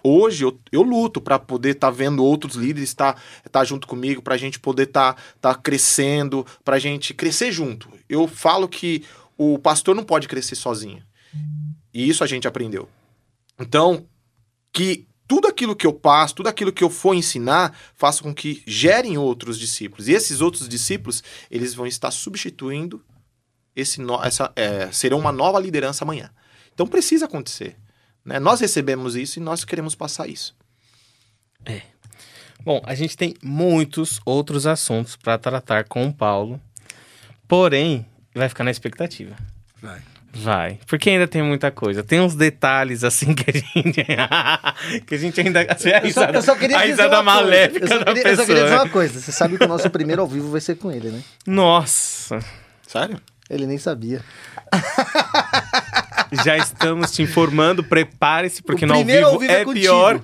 Hoje eu, eu luto para poder estar vendo outros líderes estar tá, junto comigo, para a gente poder estar tá, crescendo, para a gente crescer junto. Eu falo que o pastor não pode crescer sozinho. E isso a gente aprendeu. Então, que tudo aquilo que eu passo, tudo aquilo que eu for ensinar, faça com que gerem outros discípulos. E esses outros discípulos, eles vão estar substituindo esse no- essa é, serão uma nova liderança amanhã. Então precisa acontecer. né? Nós recebemos isso e nós queremos passar isso. Bom, a gente tem muitos outros assuntos para tratar com o Paulo. Porém, vai ficar na expectativa. Vai. Vai. Porque ainda tem muita coisa. Tem uns detalhes assim que a gente. que a gente ainda. Assim, a Eu só, risada, eu só queria a dizer risada uma coisa. maléfica eu só da queria, eu pessoa. só queria dizer uma coisa. Você sabe que o nosso primeiro ao vivo vai ser com ele, né? Nossa. Sério? Ele nem sabia. Já estamos te informando. Prepare-se, porque O no ao primeiro vivo, ao vivo é é, pior.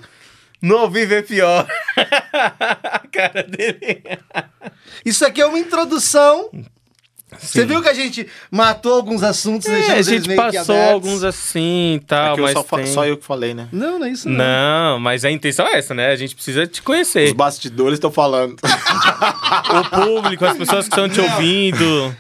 No ao vivo é pior. a cara dele. Isso aqui é uma introdução Você viu que a gente matou alguns assuntos e É, a gente passou alguns assim e tal, É mas só, tem... só eu que falei, né? Não, não é isso não. Não, mas a intenção é essa, né? A gente precisa te Os conhecer. bastidores estão falando. O público, as pessoas que estão te ouvindo.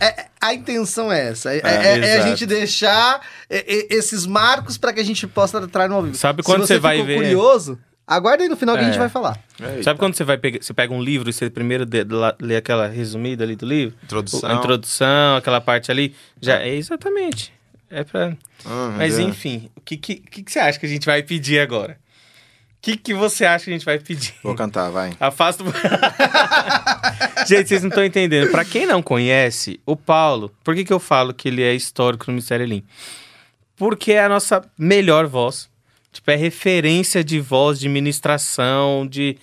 É, a intenção é essa. É, É, é- é a gente deixar é, é, esses marcos pra que a gente possa entrar no ao vivo. Sabe Se quando você você vai ficou ver- curioso, aguarda aí no final que a gente É. vai falar. Sabe quando você vai pegar, você pega um livro e você primeiro de- lá- lê aquela resumida ali do livro? Introdução. A introdução, aquela parte ali. Já é exatamente. É pra. Ah, Mas é. enfim, o que, que, que, que você acha que a gente vai pedir agora? O que, que você acha que a gente vai pedir? Vou cantar, vai. Afasta o... Gente, vocês não estão entendendo. Pra quem não conhece, o Paulo, por que, que eu falo que ele é histórico no Mistério Elim? Porque é a nossa melhor voz. Tipo, é referência de voz, de ministração, de.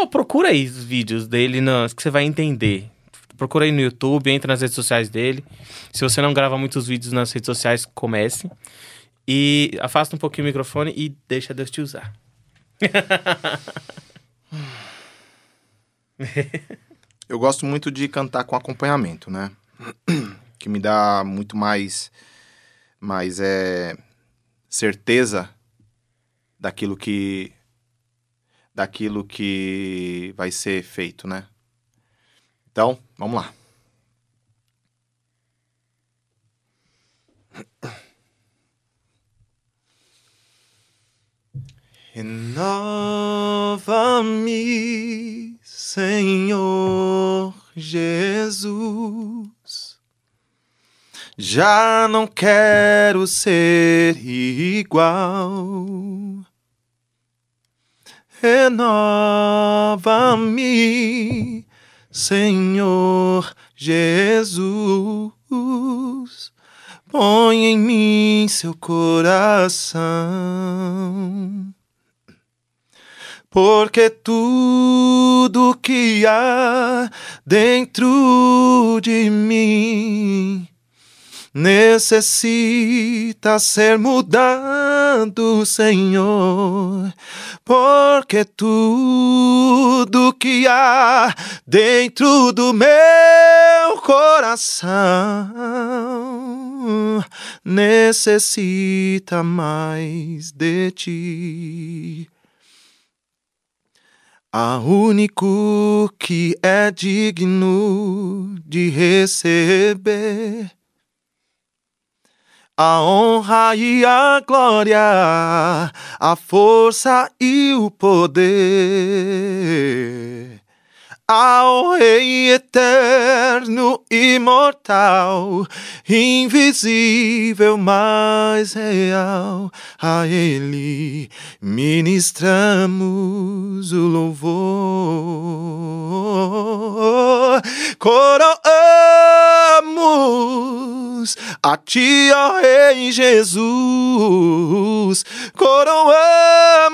Oh, procura aí os vídeos dele no... que você vai entender. Procura aí no YouTube, entra nas redes sociais dele. Se você não grava muitos vídeos nas redes sociais, comece. E afasta um pouquinho o microfone e deixa Deus te usar. Eu gosto muito de cantar com acompanhamento, né? Que me dá muito mais, mais é, certeza daquilo que daquilo que vai ser feito, né? Então, vamos lá. Renova-me, Senhor Jesus. Já não quero ser igual. Renova-me, Senhor Jesus. Põe em mim seu coração. Porque tudo que há dentro de mim necessita ser mudado, Senhor. Porque tudo que há dentro do meu coração necessita mais de ti. Há único que é digno de receber a honra e a glória, a força e o poder. Ao Rei eterno, imortal, invisível, mas real, a Ele ministramos o louvor. Coroamos a Ti, ó Rei Jesus. Coroamos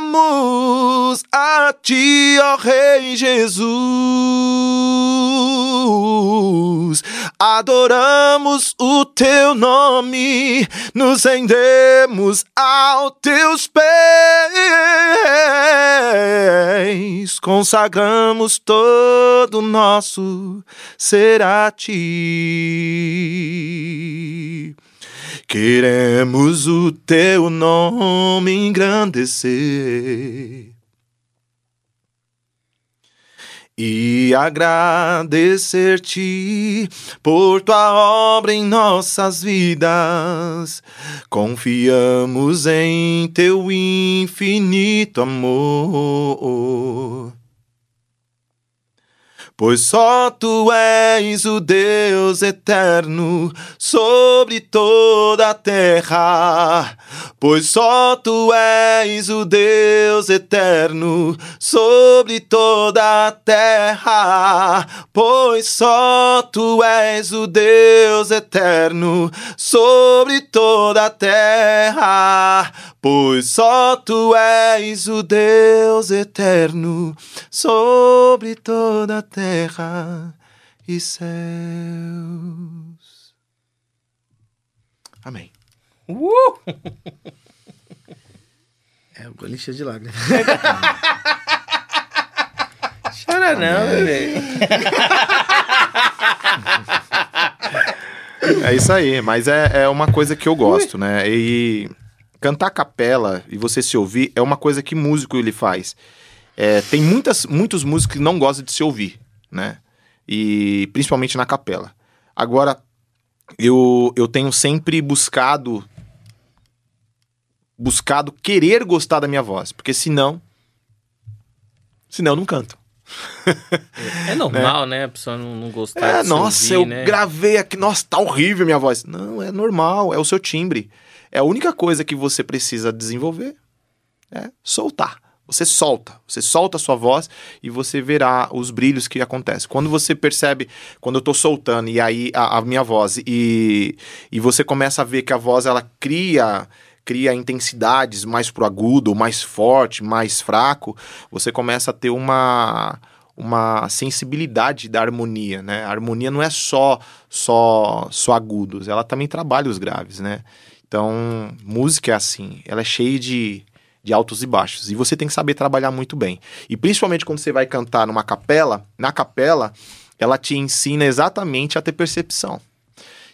a Ti, ó Rei Jesus. Adoramos o Teu nome, nos rendemos aos Teus pés, consagramos todo o nosso ser a Ti. Queremos o Teu nome engrandecer e agradecer-te por tua obra em nossas vidas. Confiamos em teu infinito amor. Pois só tu és o Deus eterno sobre toda a terra. Pois só tu és o Deus eterno sobre toda a terra. Pois só tu és o Deus eterno sobre toda a terra. Pois só tu és o Deus eterno sobre toda a terra e céus. Amém. Uh! É, o gole cheio de lágrimas. Chora não, velho. É isso aí, mas é, é uma coisa que eu gosto, né? E cantar a capela e você se ouvir é uma coisa que músico ele faz. É, tem muitas, muitos músicos que não gostam de se ouvir, né? E principalmente na capela. Agora, eu, eu tenho sempre buscado buscado querer gostar da minha voz, porque senão senão eu não canto. É normal, né? A pessoa não, não gostar É, de se nossa, ouvir, eu né? gravei aqui, nossa, tá horrível minha voz. Não, é normal, é o seu timbre. É a única coisa que você precisa desenvolver é soltar. Você solta, você solta a sua voz e você verá os brilhos que acontecem. Quando você percebe, quando eu tô soltando e aí a, a minha voz e, e você começa a ver que a voz ela cria cria intensidades mais pro agudo, mais forte, mais fraco, você começa a ter uma uma sensibilidade da harmonia, né? A harmonia não é só só só agudos, ela também trabalha os graves, né? Então, música é assim, ela é cheia de, de altos e baixos. E você tem que saber trabalhar muito bem. E principalmente quando você vai cantar numa capela, na capela, ela te ensina exatamente a ter percepção.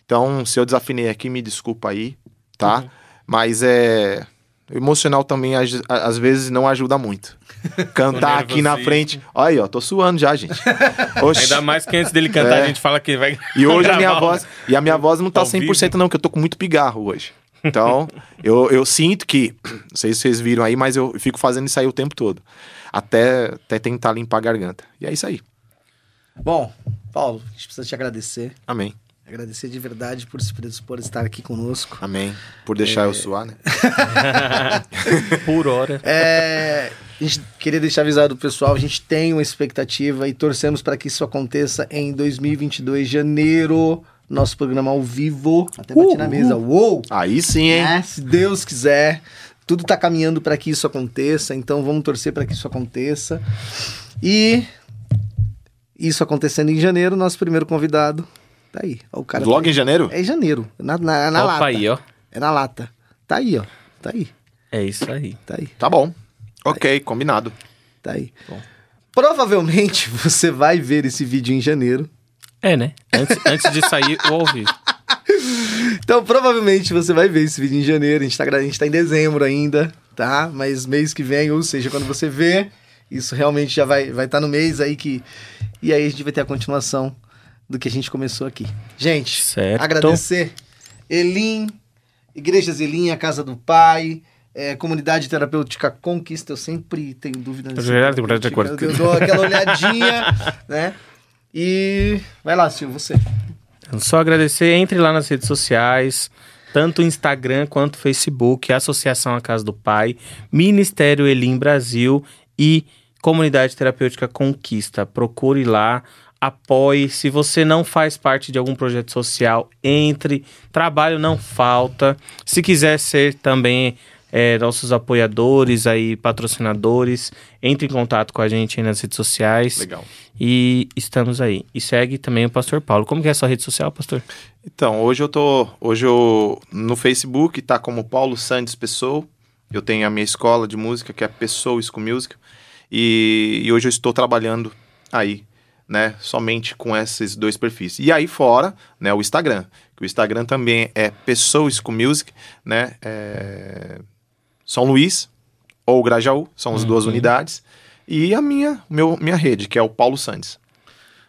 Então, se eu desafinei aqui, me desculpa aí, tá? Mas é. O emocional também, às, às vezes, não ajuda muito. Cantar aqui na frente. Olha aí, ó, tô suando já, gente. Oxi. Ainda mais que antes dele cantar, É. a gente fala que vai. E hoje a minha voz. E a minha voz não tá ao 100% não, que eu tô com muito pigarro hoje. Então, eu, eu sinto que. Não sei se vocês viram aí, mas eu fico fazendo isso aí o tempo todo. Até, até tentar limpar a garganta. E é isso aí. Bom, Paulo, a gente precisa te agradecer. Amém. Agradecer de verdade por se predispor a estar aqui conosco. Amém. Por deixar É. eu suar, né? Por hora. É, a gente queria deixar avisado o pessoal, a gente tem uma expectativa e torcemos para que isso aconteça em 2022, janeiro, nosso programa ao vivo. Até bati na mesa. Uou! Aí sim, hein? É, se Deus quiser, tudo tá caminhando para que isso aconteça, então vamos torcer para que isso aconteça. E isso acontecendo em janeiro, nosso primeiro convidado tá aí. Ó, o cara Vlog tá- em janeiro? É em janeiro, na, na, na Opa lata. aí, ó. É na lata. Tá aí, ó. Tá aí, É isso aí. tá aí, Tá bom. Ok, combinado. tá aí. Provavelmente você vai ver esse vídeo em janeiro. É, né? Antes, antes de sair o ao vivo. Então, provavelmente você vai ver esse vídeo em janeiro. A gente tá, a gente tá em dezembro ainda, tá? Mas mês que vem, ou seja, quando você vê, isso realmente já vai estar vai tá no mês aí que. E aí a gente vai ter a continuação do que a gente começou aqui. Gente, Certo. agradecer. Elim, Igrejas Elim, a Casa do Pai. é, comunidade terapêutica Conquista, eu sempre tenho dúvidas. Verdade, terapêutica, verdade, Eu dou aquela olhadinha, né? E vai lá, Silvio, você. Só agradecer, entre lá nas redes sociais, tanto Instagram quanto Facebook, Associação A Casa do Pai, Ministério Elim Brasil e Comunidade Terapêutica Conquista. Procure lá, apoie. Se você não faz parte de algum projeto social, entre. Trabalho não falta. Se quiser ser também é, nossos apoiadores aí, patrocinadores, entre em contato com a gente aí nas redes sociais. Legal. E estamos aí. E segue também o Pastor Paulo. Como que é a sua rede social, Pastor? Então, hoje eu tô. Hoje eu. No Facebook tá como Paulo Santos Pessoa. Eu tenho a minha escola de música, que é Pessoa School Music. E, e hoje eu estou trabalhando aí, né? Somente com esses dois perfis. E aí fora, né, o Instagram. Que o Instagram também é Pessoa School Music, né? É, São Luís ou Grajaú, são as duas unidades. E a minha, meu, minha rede, que é o Paulo Santos.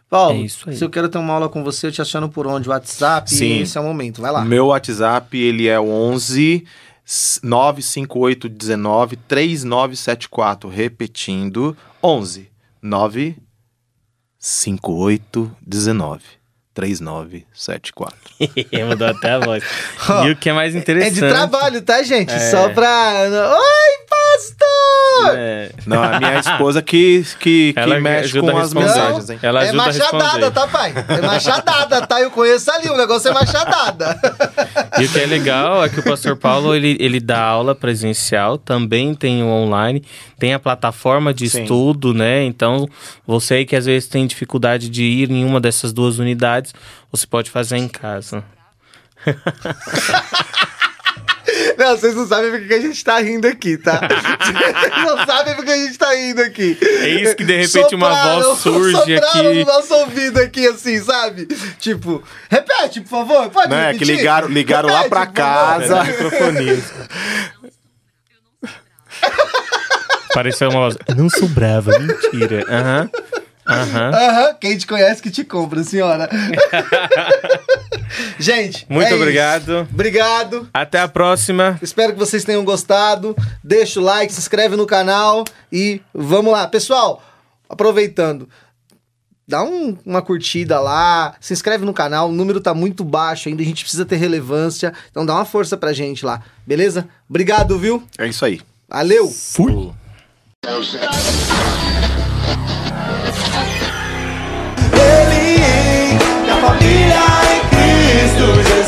Paulo, É isso aí. se eu quero ter uma aula com você, eu te aciono por onde? WhatsApp? Sim. Esse é o momento, vai lá. Meu WhatsApp, ele é o 11 958 19 3974. Repetindo, 11 958 19 3974. Mudou até a voz. e o que é mais É interessante... de trabalho, tá, gente? É. Só pra... Oi, pastor! É, Não, a minha esposa que, que, que Ela mexe com as mensagens, hein? ela é machadada, tá, pai? É machadada, tá? Eu conheço ali, o negócio é machadada. E o que é legal é que o Pastor Paulo, ele, ele dá aula presencial, também tem o online, tem a plataforma de Sim. estudo, né? Então, você aí que às vezes tem dificuldade de ir em uma dessas duas unidades, você pode fazer em casa. Não, vocês não sabem porque que a gente tá rindo aqui, tá? Vocês não sabem porque a gente tá rindo aqui. É isso que de repente uma voz surge sopraram aqui. no nosso ouvido aqui, assim, sabe? Tipo, repete, por favor. Pode Não, é repetir? que ligaram- ligaram lá pra casa. Microfonista. Pareceu uma voz. Eu não sou brava, mentira. Aham. Aham. Aham, quem te conhece que te compra, senhora. gente, Muito é isso. obrigado. Obrigado. Até a próxima. Espero que vocês tenham gostado. Deixa o like, se inscreve no canal e vamos lá. Pessoal, aproveitando, dá um- uma curtida lá, se inscreve no canal. O número tá muito baixo ainda, a gente precisa ter relevância. Então dá uma força pra gente lá, beleza? Obrigado, viu? É isso aí. Valeu! Fui. Minha família em Cristo Jesus.